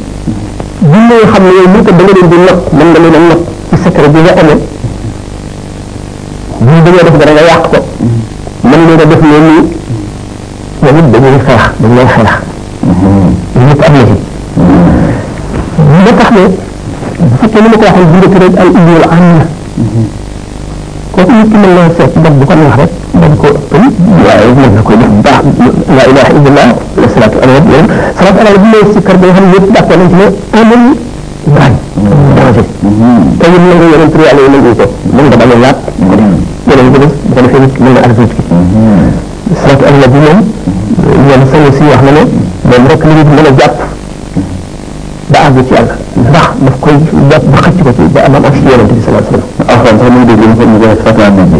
jinne yoo xam ne yow mii ko da nga leen di not mën nga leen a not ci secret bi nga amee bu ñu bëggee def dara nga yàq ko mën nga def ne nii ñoom it dañuy xeex dañ lay xeex ñëpp am na ci ba tax ne bu fekkee ni ma ko waxee bu njëkk rek al ijul am na kooku nit ki mën naa seet def bu ko neex rek dañ ko ëppal waaye mën na ko def bu baax la ilaha illallah la salaatu ala nabi salaatu ala nabi mooy sikkar bi nga xam ne ñëpp d'accord nañ ci ne amul waay projet te yéen nangu yeneen tur yàlla yi nangu ko mën nga bañ a laat yeneen bi bu ko defee nit mën na ak nit ki salaatu ala nabi moom ñoom sañu si wax na ne moom rek li nit mën a jàpp ba àgg ci yàlla ndax daf koy jàpp ba xëcc ko ci ba am am ak si yonente bi sallallahu alayhi wa sallam alxuraan sax muy dégg ñu ko ñu koy salaatu ala nabi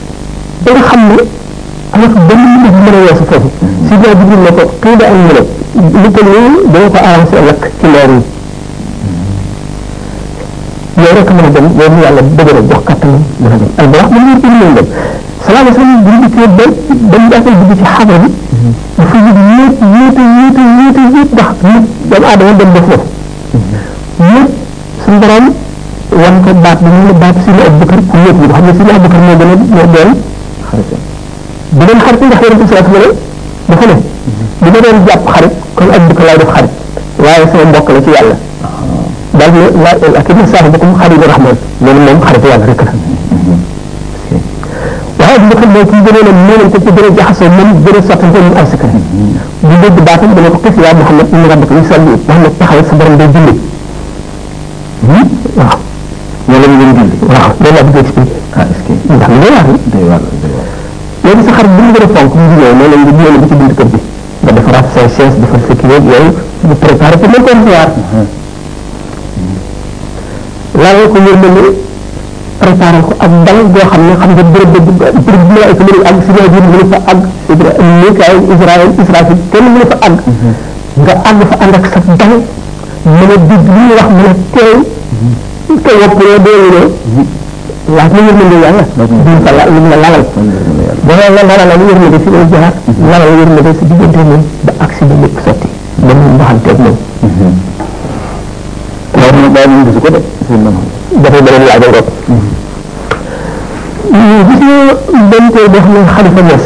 ba nga xam ne amatu benn mbir bu mën a weesu foofu si biir bi ne ko kii da am mu ne lu ko nii dama ko avancé lakk ci leer yi yow rek mën a dem yow mi yàlla dëgër a jox kattan mën a dem al wax mën ngeen indi dem salaam salaam bu ñu dikkee ba ba ñu daal dugg ci xabar bi dafa yëg yéet yéete yéete yéete yéet ndax nit doomu aadama dem ba foofu yéet suñu borom wan ko baat bi ñu ne baat si la Abubakar ku yëpp yi xam ne si la Abubakar moo gën a moo doon xaritam bu doon xarit ndax yonent bi sallallahu alayhi wasallam dafa ne bu ma doon jàpp xarit kon Abubakar laay def xarit waaye sama mbokk la ci yàlla daal ne laa el ak ibn saaxi bokum xaritu rahman loolu moom xaritu yàlla rek la waaye bu xam mooy kii gënoon a mënal ko ci gën a jaxasoo moom gën a sottante mu am secret bu dégg baatam dana ko kës yaa Muhammad inna rabbaka yusalli Muhammad taxawal sa borom day julli waaw wala mu ngeen julli waaw loolu laa bëgg a expliqué ah est-ce que ndax li wax day war day war léegi sa xarit bu mu gën a fonk mu jigéen loolu nga ñëw ba ci buntu kër bi nga defaraat say chaise defar sa kii yooyu mu préparé pour le concevoir laa nga ko yërmande préparé ko ak dal goo xam ne xam nga bërëb ba bërëb bi ma ay mënu àgg si ñaari mënu fa àgg Ibra Mikaayil Israël Israël kenn mënu fa àgg nga àgg fa ànd ak sa dal mën a dégg li ñu wax mën a teey te woppuloo deewuloo laaj na yërmande yàlla duñ ko la lu mu la lalal boo la lalal la yërmande si lay jaar lalal yërmande si diggante moom ba agsi ba lépp sotti ba mu waxanteeg moom waaye moom bàyyi moom gisu ko de sëñ Maam dafay beneen laaj ak rek gis nga benn tey boo xam ne xalifa Niass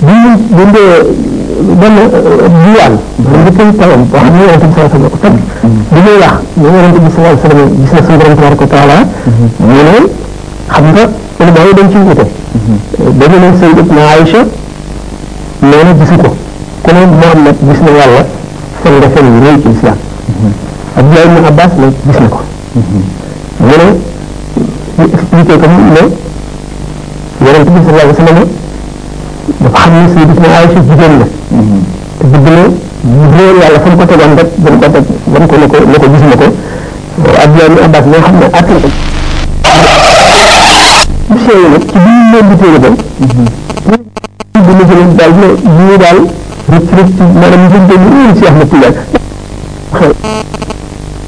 bu ñu bu ñu benn diwaan bu koy tawam boo xam ne yonente bi sallallahu alayhi wa sallam ko tagg bi muy wax ñu yonente bi sallallahu alayhi wa sallam gis na suñu borom tabaraka wa taala mu ne xam nga ulama yi dañ ci wute dañu ne Sayyidatuna Aïcha nee na gisu ko ku ne Muhammad gis na yàlla fen nga fen yu rëy ci islam Abdoulaye ibn Abbas ne gis na ko mu ne ñu expliqué ko mu ne yonent bi sallallahu alayhi wa sallam dafa xam ne Sayyidatuna Aïcha jigéen la te bëgg na góor yàlla fa mu ko tegoon rek ba mu ko teg ba mu ko ne ko ne ko gis na ko Abdoulaye ibn Abbas moo xam ne àtt na ko monsieur yi nag ci biir leen di téere ba bu ma jëlee daal ne lii daal rëcc rëcc maanaam njënte ni ñu si Ahmad Tidiane xew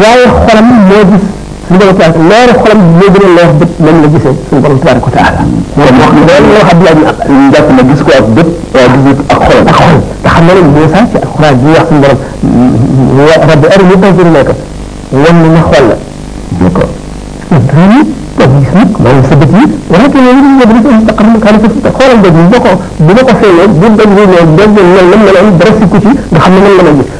waaye xolam moo gis suñu borom tabaaraka leeru xolam moo gën a leer bët moom la gisee suñu borom tabaaraka wa taala moom wax na loolu loo xam ne ñu jàpp na gis ko ak bët waaye gis ak xolam ak xolam te xam na ne Moussa ci alxuraan bi wax suñu borom rabbi arini anzur ilayka wan na ma xool la d'accord dani ko gis nit maanaam sa bët yi wala te yow ñu ngi ko mustaqar mu kaani ko fi xoolal bët yi boo ko bu ma ko feeñee bu daj ñu ne daj ñu ne lam meloon dara sikku ci nga xam ne man la ma gis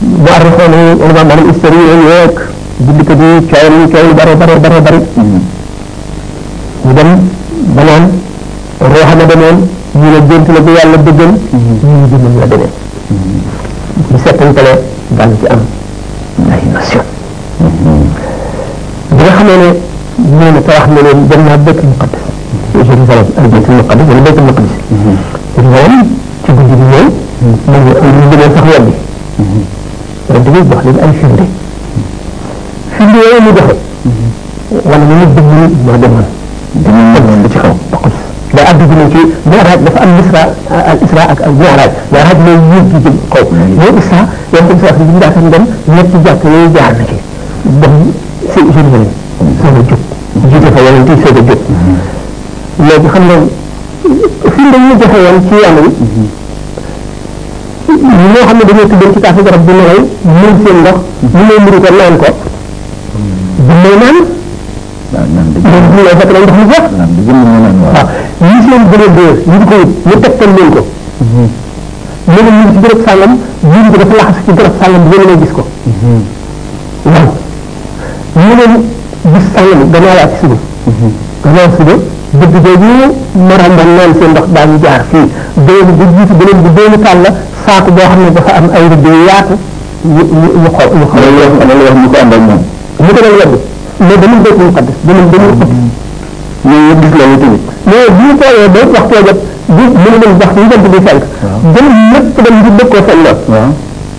bu arrêté yi wala ba maanaam historien yi yeeg bindkat yi coow nañu coow yu bare bare bare bare ñu dem ba naan ruuxa ma demoon ñu ne gént la bu yàlla dëggal ñu ne jëmmam la demee bu settantale daan ci am ay nation bi nga xamee ne ñoo ne te wax ne leen dem naa béykat muqaddas Jérusalem al baytul muqaddas wala baytul muqaddas Jérusalem ci guddi bi ñoom man ñu am ñu gënoon sax weddi waaye da ngay jox leen ay firnde firnde yooyu mu joxe wala ñu dëgg moo demoon dama demoon li ci xaw bokkul da addu bi ci mi'raaj dafa am misra al isra ak al mi'raaj mi'raaj mooy yéeg gi jëm kaw mais isra yoon bi sax ñu daataan dem ñetti jàkk yooyu jaar na ci dem si Jérusalem soog a jóg jiite fa yonent yi soog a jóg léegi xam nga fi mu ñu joxe woon ci yoon wi ñoo xam ne dañoo tuddoon ci taasu garab bi nelaw mën seen ndox ñu may mbiri ko naan ko du may naan waaw naan dëgg moom bu ñëwee fekk na ndox mu jeex naan dëgg la ñu naan waaw waaw ñi seen gën a dóor ñu di ko wut ñu tegtal leen ko mu ne ñu ngi ci garab sàngam ñu ngi ko dafa laxas ci garab sàngam bu ngeen gis ko waaw ñu leen gis sàngam gannaaw ak suba gannaaw suba dëgg jooju maram ba naan seen ndox daañu jaar fii beneen bu jiitu beneen bu doomu taal la saako boo xam ne dafa am ay rëdd yu yaatu yu yu yu xaw yu xaw loolu wax loolu wax ñu ko ànd ak moom mu ko doon weddi mais dañu dégg ñu xadd dañu dañu xadd ñoom ñëpp gis loolu tamit mais bu ñu tooyee ba waxtu wa jot bu mu ne leen wax ñu jant bi fenk jëm ñëpp dem di dëkkoo seen lool waaw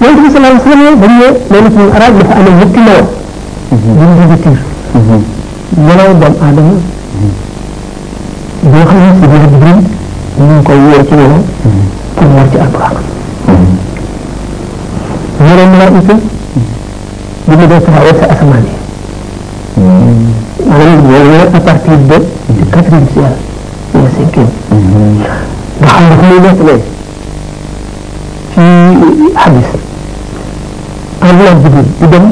yonent bi sallallahu alayhi wa sallam dañ ne loolu ci arab dafa amee ñetti melo ñu ngi di tiir melo doom aadama boo xam ne si biir Jibril ñu ngi koy woo ci melo pour war ci alquran melo malaayika bu ñu dee taxawal sa asamaan yi maanaam loolu la à partir de du quatrième siècle wala cinquième nga xam ne fu muy nekk léegi ci xadis am na jibril di dem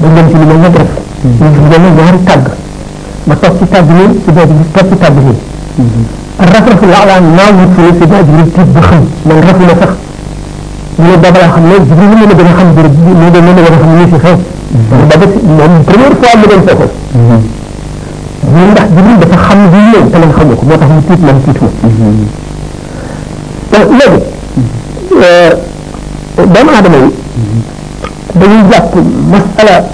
dañ dem ci li mel ne def ñu gis benn ñaari tàgg ma toog ci tàgg nii si boobu gis toog ci tàgg nii rafet la ala naa wut fii si boobu jibril tiit ba xam man rafet na sax mu ne booba laa xam ne jibril mën na gën a xam bërëb bi moo gën mën na gën a xam ni si xew booba si moom première fois mu dem foofu mu ndax jibril dafa xam li ñëw te man xamu ko moo tax mu tiit man tiit ma léegi doomu aadama yi dañuy jàpp masala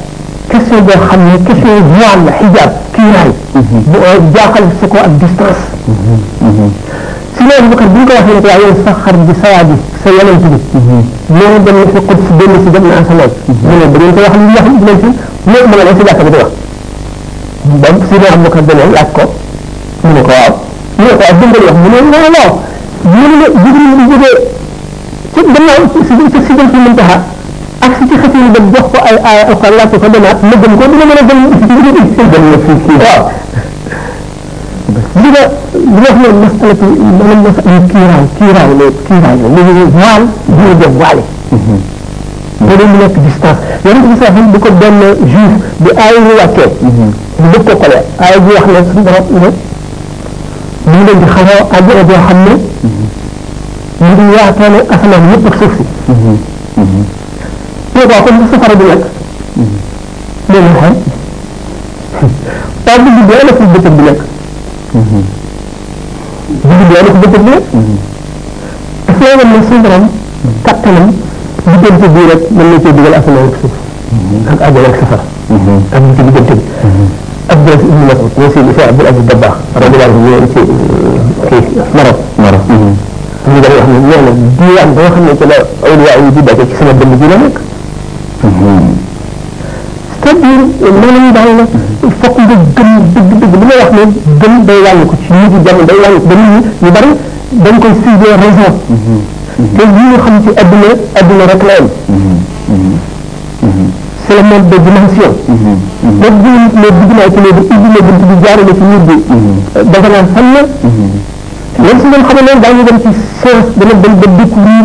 question boo xam ne question voile la xijaab kiiraay bu jaaxal su ko ak distance si loolu bu ko bu ñu ko waxee nag waa yow sa xar bi sa waa bi sa yonent bi loolu dem na fi xut si dem na si dem na asamaan mu ne bu ngeen ko wax li wax dinañ fi lépp mën a dem si jàkka bi di wax ba si boo xam ne ko demee laaj ko mu ne ko waaw mu ne ko waaw dimbali wax mu ne non non mu ne jibril di jógee ci gannaaw si si si si jëm si muntaha ak si ci xëcc ba jox ko ay ay alxuraan laaj ko ko demaat ma gëm ko dina mën a gëm gëm na fii kii waaw li nga li nga xam ne masala ci maanaam mas ay kiiraay kiiraay la kiiraay la li ñu waal bu ñu dem waale da doon nekk distance yonent bi sax bu ko benn juif bi aay ñu wàccee bu bëgg ko kole aay bi wax ne suñu borom ne mu ngi leen di xamoo àjjana joo xam ne mu ngi yaatoone asamaan yëpp ak suuf si Tuubaa comme safara bi nag loolu la xam waaw bu guddee ana fu bëccëg bi nekk bu guddee ana fu bëccëg bi nekk daf lay wan ne suñu borom kattanam diggante bii rek mën na cee dugal asamaan ak suuf ak àjjana ak safara ak li ci diggante bi ak bés ibnu Mas'ud ñoo seen isa Abdul Aziz Dabakh radiyallahu anhu ñoo ci kii Maroc Maroc ñu dañuy wax ne nee na diwaan ba nga xam ne ci la awliya yi di daje ci sama dënd bi la nekk c'est-à-dire maanaam daal la il faut que nga gëm dëgg dëgg li ma wax ne gëm day wàññi ko ci nit yi jamono day wàññi ko ba nit ñi ñu bari dañ koy suivre raison te li ñu xam ci adduna adduna rek la am c'est le monde de dimension donc bu nit ne dugg naa ci léegi ubbi na bunt bi jaare na ci nit bi dafa naan fan la même si ngeen xamee loolu daañu dem ci science dana dem ba découvrir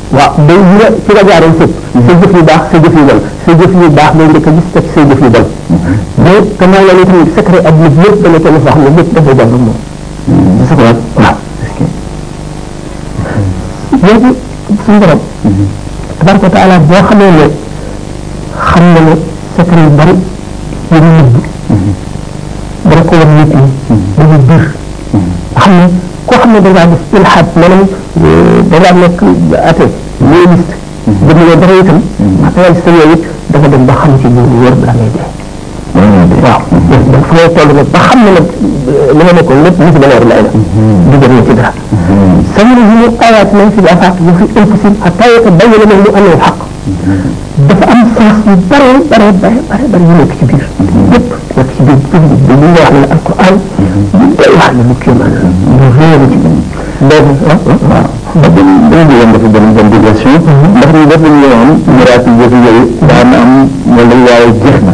waaw day yi nga fi nga jaaroon fépp sa jëf yu baax sa jëf yu bon sa jëf yu baax day njëkk a gis teg say jëf yu bon mais te mooy la tamit secret adduna bi yëpp dana kenn wax ne lépp dafay jàll moom sa ko waaw léegi suñu borom tabaraka taala boo xamee ne xam na ne secret yu bari yu mu nëbb dana ko war nit ñi dañu biir xam ne koo xam ne da ngaa def ilhaad maanaam da ngaa nekk ate léegiste ba mu ne dara itam matérialiste yooyu it da nga dem ba xam ci jiw wóor balaa ngay dee waaw donc fu may toll nag ba xam ne nag li ma nekkoon lépp musiba leer lay la du gën na ci dara samara yi mu ayaat nañ fi afaq yu fi impossible xataa yatabayyana lahum annahu al-haqq dafa am sens yu bare bare bare bare bare yu nekk ci biir yëpp nekk ci biir jëf bi li nga wax ne alquran lu doy waar la lu kéemaan la lu réer ci biir loolu waaw waaw ba gën gën di woon dafa gën a gën di version ndax ñu def ñu yoon miracle jëf yooyu daa na am wala waaye jeex na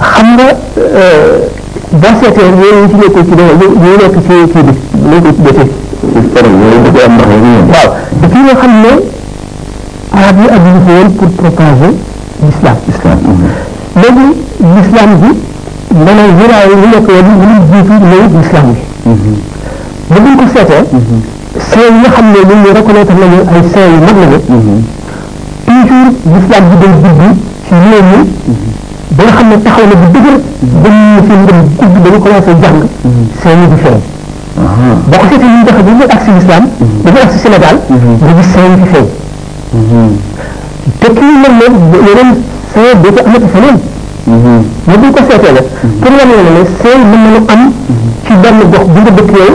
xam nga boo seetee yooyu ñu ci nekkul ci dara ñu ñu nekk ci kii bi ñu ko tuddee waaw te kii nga xam ne arab yi amuñu ko woon pour propager l'islam islam léegi l'islam bi maanaam viraay yi nekk woon ñu ngi jiitu ñëw l'islam bi bu ñu ko seetee seen yi nga xam ne ñun ñu reconnaître nañu ay seen yu mag lañu toujours l'islam bi day dugg réew mi ba nga xam ne taxaw na bu dëgër ba ñu seen ngëm gudd ba ñu commencé jàng seen di feeñ boo ko seetee ñu defe bu ñu agsi lislaam bu ñu agsi Sénégal nga gis seen di feeñ te kii mel ne yeneen seen doo ko amati feneen mais bu ñu ko seetee la pour wane ne seen mën nañu am ci benn gox bu nga dëkk yow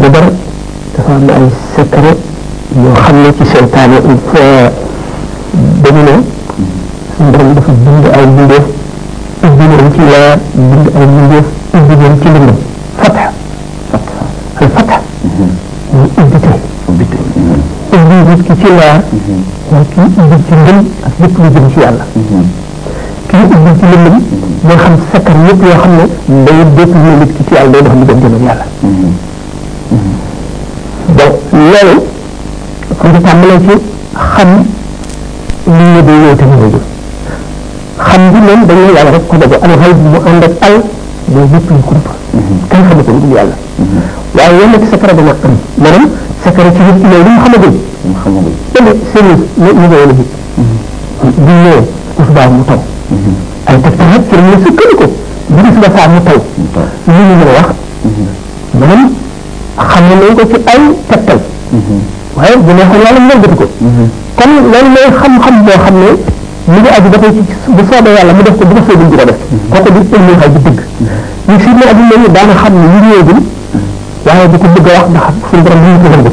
Badar dafa am ay secret yoo xam ne ci seytaane dañu ne suñu borom dafa bind ay mbindeef ubbi leen ci leer bind ay mbindeef ubbi leen ci lëndëm fatxa al fatxa ñu ubbite ubbite ubbi nit ki ci leer nit ki ubbi ci ngëm ak lépp lu jëm ci yàlla kii ubbi ci lëndëm day xam sakkar yëpp yoo xam ne day def lu nit ki ci yàlla day dox diggante ak yàlla bon loolu mu ngi tàmbalee ci xam li ñu di yooyu tamit yooyu xam bi moom dañ ne yàlla rek ko dogo al xayb mu ànd ak al mooy lépp lu kumpa kenn xamu ko lu dul yàlla waaye yenn ci sakara dana am maanaam sakara ci nit ki mooy lu mu xamagul mu xamagul te ne sëriñ ñu ñu ngi woon a jullee tisbaar mu taw ay tegtal nag ci lañu sukkandiku bu gis nga saa mu taw li ñu mën a wax maanaam xam ne nañ ko ci ay tegtal waaye bu neexoon yàlla mu gëtu ko kon loolu mooy xam-xam boo xam ne mu ngi aju dafay ci bu soobee yàlla mu def ko bu ko soobee du ko def kooku di ilmu xay bi dëgg ñu si ne aju nañu daana xam ne li ñëwagul waaye du ko bëgg a wax ndax suñu borom mu ngi ko gën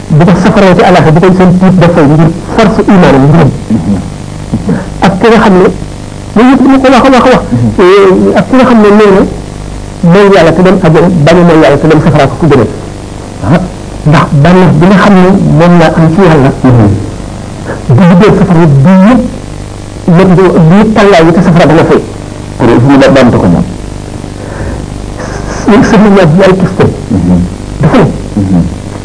di ko safaroo ci alaaka di koy seen tiit def fay ngir force imaan yi ngërëm ak ki nga xam ne lu yëpp dama ko wax a wax a wax ak ki nga xam ne nee na mooy yàlla te dem ajjana bañ a mooy yàlla te dem safara ko ku gënal ndax bànneex bi nga xam ne moom laa am ci yàlla bu duggee safara bi yëpp lépp du bi yëpp tàllaay yi te safara dana fay pour ñu la bant ko moom sëriñ Abdoulaye Kiste dafa ne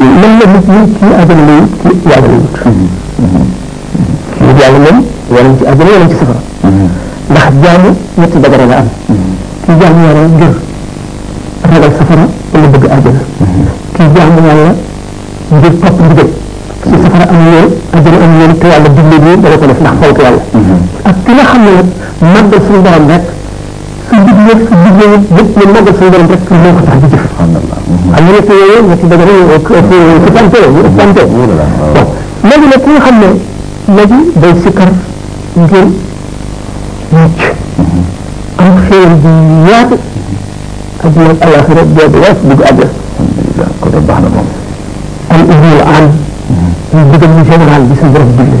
lan la nit ñi ci àjjana lay ci yàlla lay wut nit yàlla moom wala ci àjjana wala ci safara ndax jaamu ñetti dagara nga am ci jaamu yàlla ngir ragal safara wala bëgg àjjana ci jaamu yàlla ngir topp ndigal ci safara am yoon àjjana am yoon te yàlla digle bi dana ko def ndax fonk yàlla ak ki nga xam ne nag màggal suñu borom rek su digle su digle lépp lu màggal suñu borom rek moo ko tax di jëf xam nga ñett yooyu ñetti dëgg la ku ku tante ku tante bon léegi nag ki nga xam ne léegi day sikkar ngir mucc am xéewal bi yaatu adduna ak alaxira boo di wees dugg àjjana ko de baax na moom al iznul am ñu digal ñu général bi sa borom digle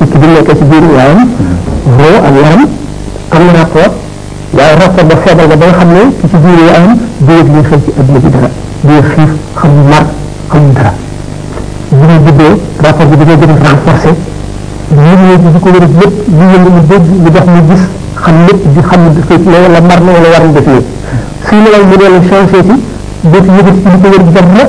nit ki bu nekkee ci biir yaayam roo ak yaram am na rapport waaye rapport ba feebal ba ba nga xam ne ki ci biir yaayam déet li xew ci adduna bi dara di xiif xam mar xam dara bu ñu juddoo rapport bi dina gën a renforcé ñun ñoo ci ko wér lépp ñu yëngu mu dégg lu dox mu gis xam lépp di xam xiif la wala mar na wala war na def lépp suy nelaw mu dellu changé ci dootu yëgati ci li ko wér dara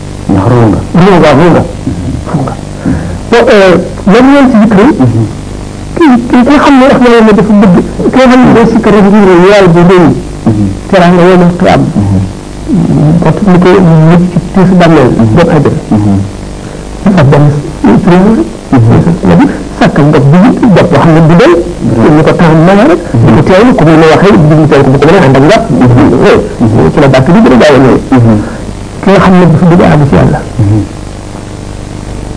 ndax ruu nga ruu nga ruu nga ruu nga lan ngeen ci dikk rek kii kii nga xam ne wax na yàlla dafa bëgg ki nga xam ne day sikk rek ngir yool bu rëy teraanga yow nag am bot ni ko mucc ci tiisu bàmmeel dem àjjana ak benn teraanga rek sàkkal ndox bu jub ndox boo xam ne bu doy ñu ko tax mën a rek di ko teewlu ku mu ne waxee di ñu teewlu ko bu ko mën a ànd ak njàpp ci la bàtt bi gën a gaaw a ñëw ki nga xam ne dafa bëgg a àgg ci yàlla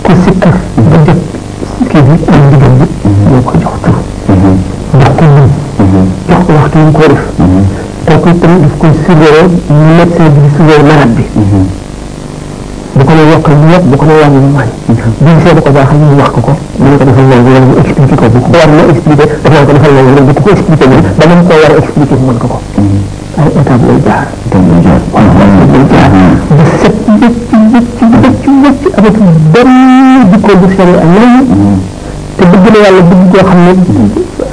ku sikkar ba jot kii bi ak ndigal bi moo ko jox tur jox ko lim jox ko waxtu yi mu koy def kooku itam daf koy surveiller mu médecin bi di surveiller malade bi bu ko ne yokkal ñu yokk bu ko ne wàññi ñu wàññi bu gisee bu ko baaxal ñu wax ko ko mu ne ko defal loolu wala mu expliqué ko bu ko war na expliqué daf naan ko defal loolu wala bu ko ko expliqué ñun danañ ko war a expliqué mu mën ko ko ay étape lay jaar dem lay jaar wala wala lay jaar na ba set wécc wécc wécc wécc avec benn jikko bu sori ak lenn te bëgg na yàlla bëgg koo xam ne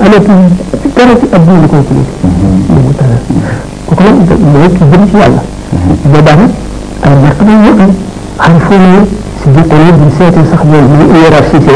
amatul ci dara ci adduna lu koy ci dugg dara kooku nag mooy ki jëm ci yàlla boobaa nag ay mark ba ñu am xam foo ne si jikko yi bu seetee sax mooy ñu hiérarchisé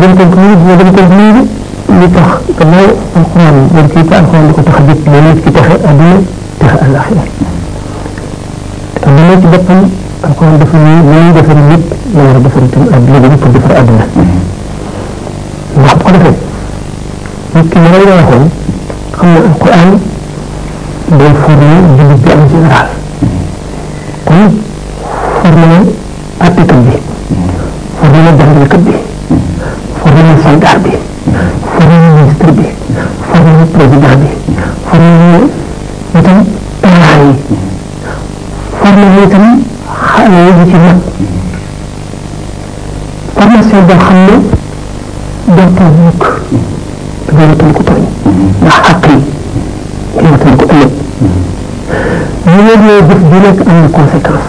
dem ko nii dina dem ko nii li tax gannaaw alxuraan dañ ciy te alxuraan di ko tax a jóg mooy nit ki texe àdduna texe àllaaxira te àdduna ci boppam alxuraan dafa ñëw ni ñuy defar nit la war a defar itam àdduna bi pour defar àdduna ndax bu ko defee nit ki ñaari la waxoon xam ne alxuraan day formé jullit bi en général kon formé àttekat bi for na jàngalekat bi for na soldat bi for na ministre bi for na président bi for na itam parents yi for na itam xale yi ci mag formation boo xam ne doo toog mukk te doo toog ko tooñ ndax àq yi ñu matal ko ëllëg ñu ne jëf bi nekk am na conséquence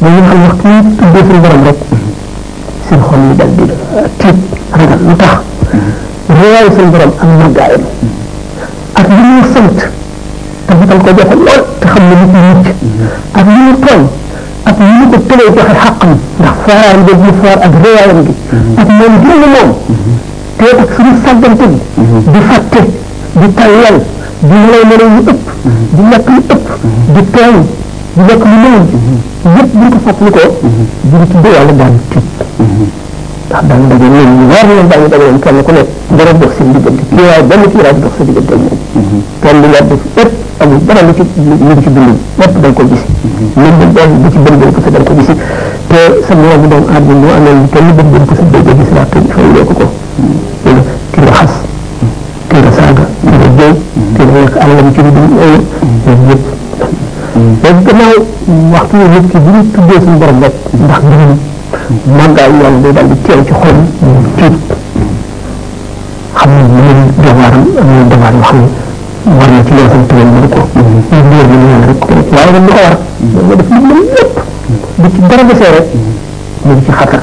ba ñu xam waxtu yi tuddee suñu borom rek seen xol yi dal di tiit ragal lu tax réewaayu suñu borom ak màggaayam ak li ñu sant te mu ko joxe lool te xam ne nit ñi mucc ak li ñu tooñ ak li ñu ko tëlee joxe xàqam ndax fooraan bi ñu foor ak réewaayam gi ak moom dund moom te ak suñu sàggante bi di fàtte di tayal di nelaw nelaw yu ëpp di lekk lu ëpp di tooñ di lekk lu néew yëpp bu ñu ko fàttali ko bu ñu tuddee yàlla daan tiit ndax daan daje ñoom ñu war leen daan daje leen kenn ku nekk dara dox seen diggante kii waaye benn kii waaye dox sa diggante moom kenn li nga def ëpp amul dara lu ci lu ci dund lépp da nga ko gis même bu doon bu ci bëri bëri ko sa da nga ko gis te sa morom bu doon aadama mu amee lu kenn bëri bëri ko sa dégg gis laa tëj fay loo ko ko kii la saaga kii la jëw kii la lekk alalam ci lu dul loolu yooyu yëpp léegi gannaaw waxtu yi nit ki bu ñu tuddee suñu borom rek ndax ngëm màggaay yàlla day daal di teew ci xol tiit xam ne mu ngi dewaaram am na dewaar yoo xam ne war na ci yow sax tëral mënu ko ñu leer ñu ñaan rek waaye nag lu ko war nga def lu mën lépp bu ci dara desee rek mu ngi ci xatar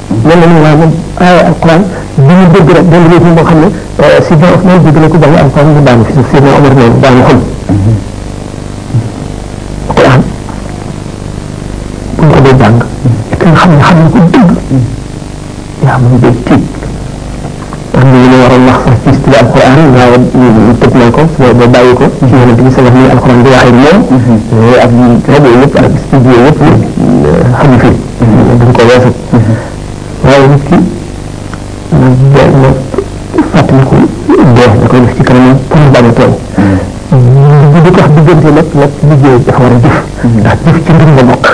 mel na ni waaye moom aaya alquran bi ñu dégg rek benn nit moo xam ne si biir of moom dégg na ko jàng alquran mu daanu si si biir Omar noonu daanu xam alquran bu ñu ko dee jàng te nga xam ne xam ne ko dégg yaa mën dee tiit am na ñu waroon wax sax ci style alquran waaye tëj nañ ko ba bàyyi ko ci yonent bi sax ni alquran di waxee moom ak rajo yëpp ak studio yëpp xamu fi dañ ko weesu waaye nit ki na fàttaliku dee da koy def ci kanam pour mu bañ a tooñ bu di ko wax diggante nag nag liggéey dafa war a jëf ndax jëf ci mbir la bokk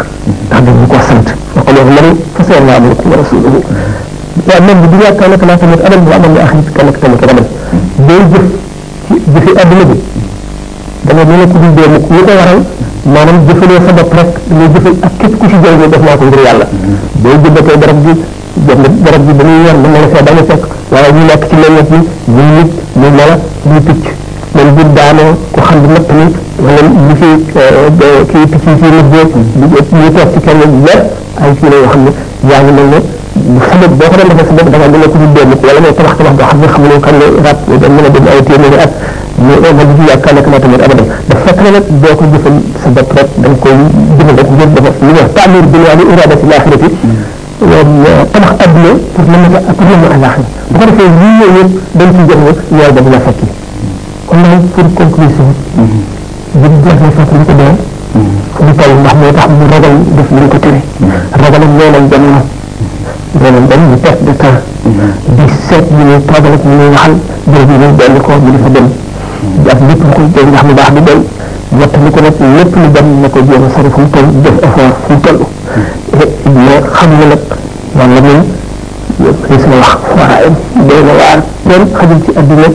ndax dañu ko sant wa qul i'malu fa sayara Allahu amalakum wa rasuluhu waaw man bi dunya kaanat laa tamit amal wa amal li axirati kaanat tamit ramal booy jëf ci jëfi àdduna bi da nga mën a ko dundee mu lu ko waral maanaam jëfaloo sa bopp rek nga jëfal ak képp ku ci jëriñoo def naa ko ngir yàlla booy jëmbatee garab gi jëm garab gi dañuy yor mën na la fee bañ a fekk waaye ñu nekk ci meññet bi muy nit muy mala muy picc man bu daanoo ko xam bi natt ni wala li fi kii picc yi fii nëbboo ñu toog ci kenn lépp ay kii la yoo xam ne yaa ngi mel ne xamat boo ko doon defee si bopp da nga gën a tudd démb wala ngay tabax tabax boo xam ne xamuloo kan lay rab da mën a dem ay téeméeri at mu ma di yàgg kan ak tamit abadan dafa fekk ne nag boo ko jëfal sa bopp rek da nga koy jëfal rek ngir dafa li wax taamir bi waa ni irada si laaxirati tabax adduna pour na ma pour na ma àllaaxira bu ko defee lii yooyu yëpp dañ ci jëf ñaar boobu la fekki kon nag pour conclusion bu ñu jeexee fas li ko dee fu mu toll ndax moo tax mu ragal def li ko tere ragalam loolay dem na loolay dem ñu perte de temps di seet ñu ne toogal ak ñu ne waxal bërëb yi ñuy dolli ko mu di fa dem ak lépp lu koy jël ndax lu baax du doy ñett li ko nag lépp lu dem na ko jéem a sori fu mu toll def effort fu mu toll mais xam nga nag wala moom li sama wax fooraayam doy na waar kenn xajul ci adduna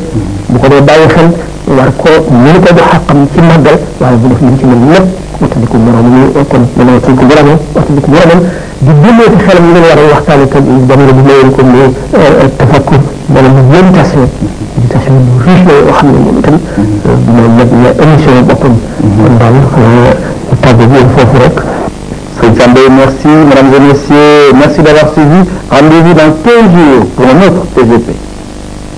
bu ko dee bàyyi xel war ko mënu ko jox xaqam ci màggal waaye bu def liñ ci mën lépp wattandiku moroom yi kon dana wattandiku boromam wattandiku boromam di delloo ci xelam ngeen war a waxtaane te jamono bi mayoon ko muy tafakkur dana mu yéen tas la di tas la bu riche la yoo xam ne moom itam moom nag la émission boppam kon daal xanaa tàggu bi foofu rek Sëñ Sambé, merci, mesdames et messieurs, merci d'avoir suivi. Rendez-vous dans 15 jours pour un autre TGP.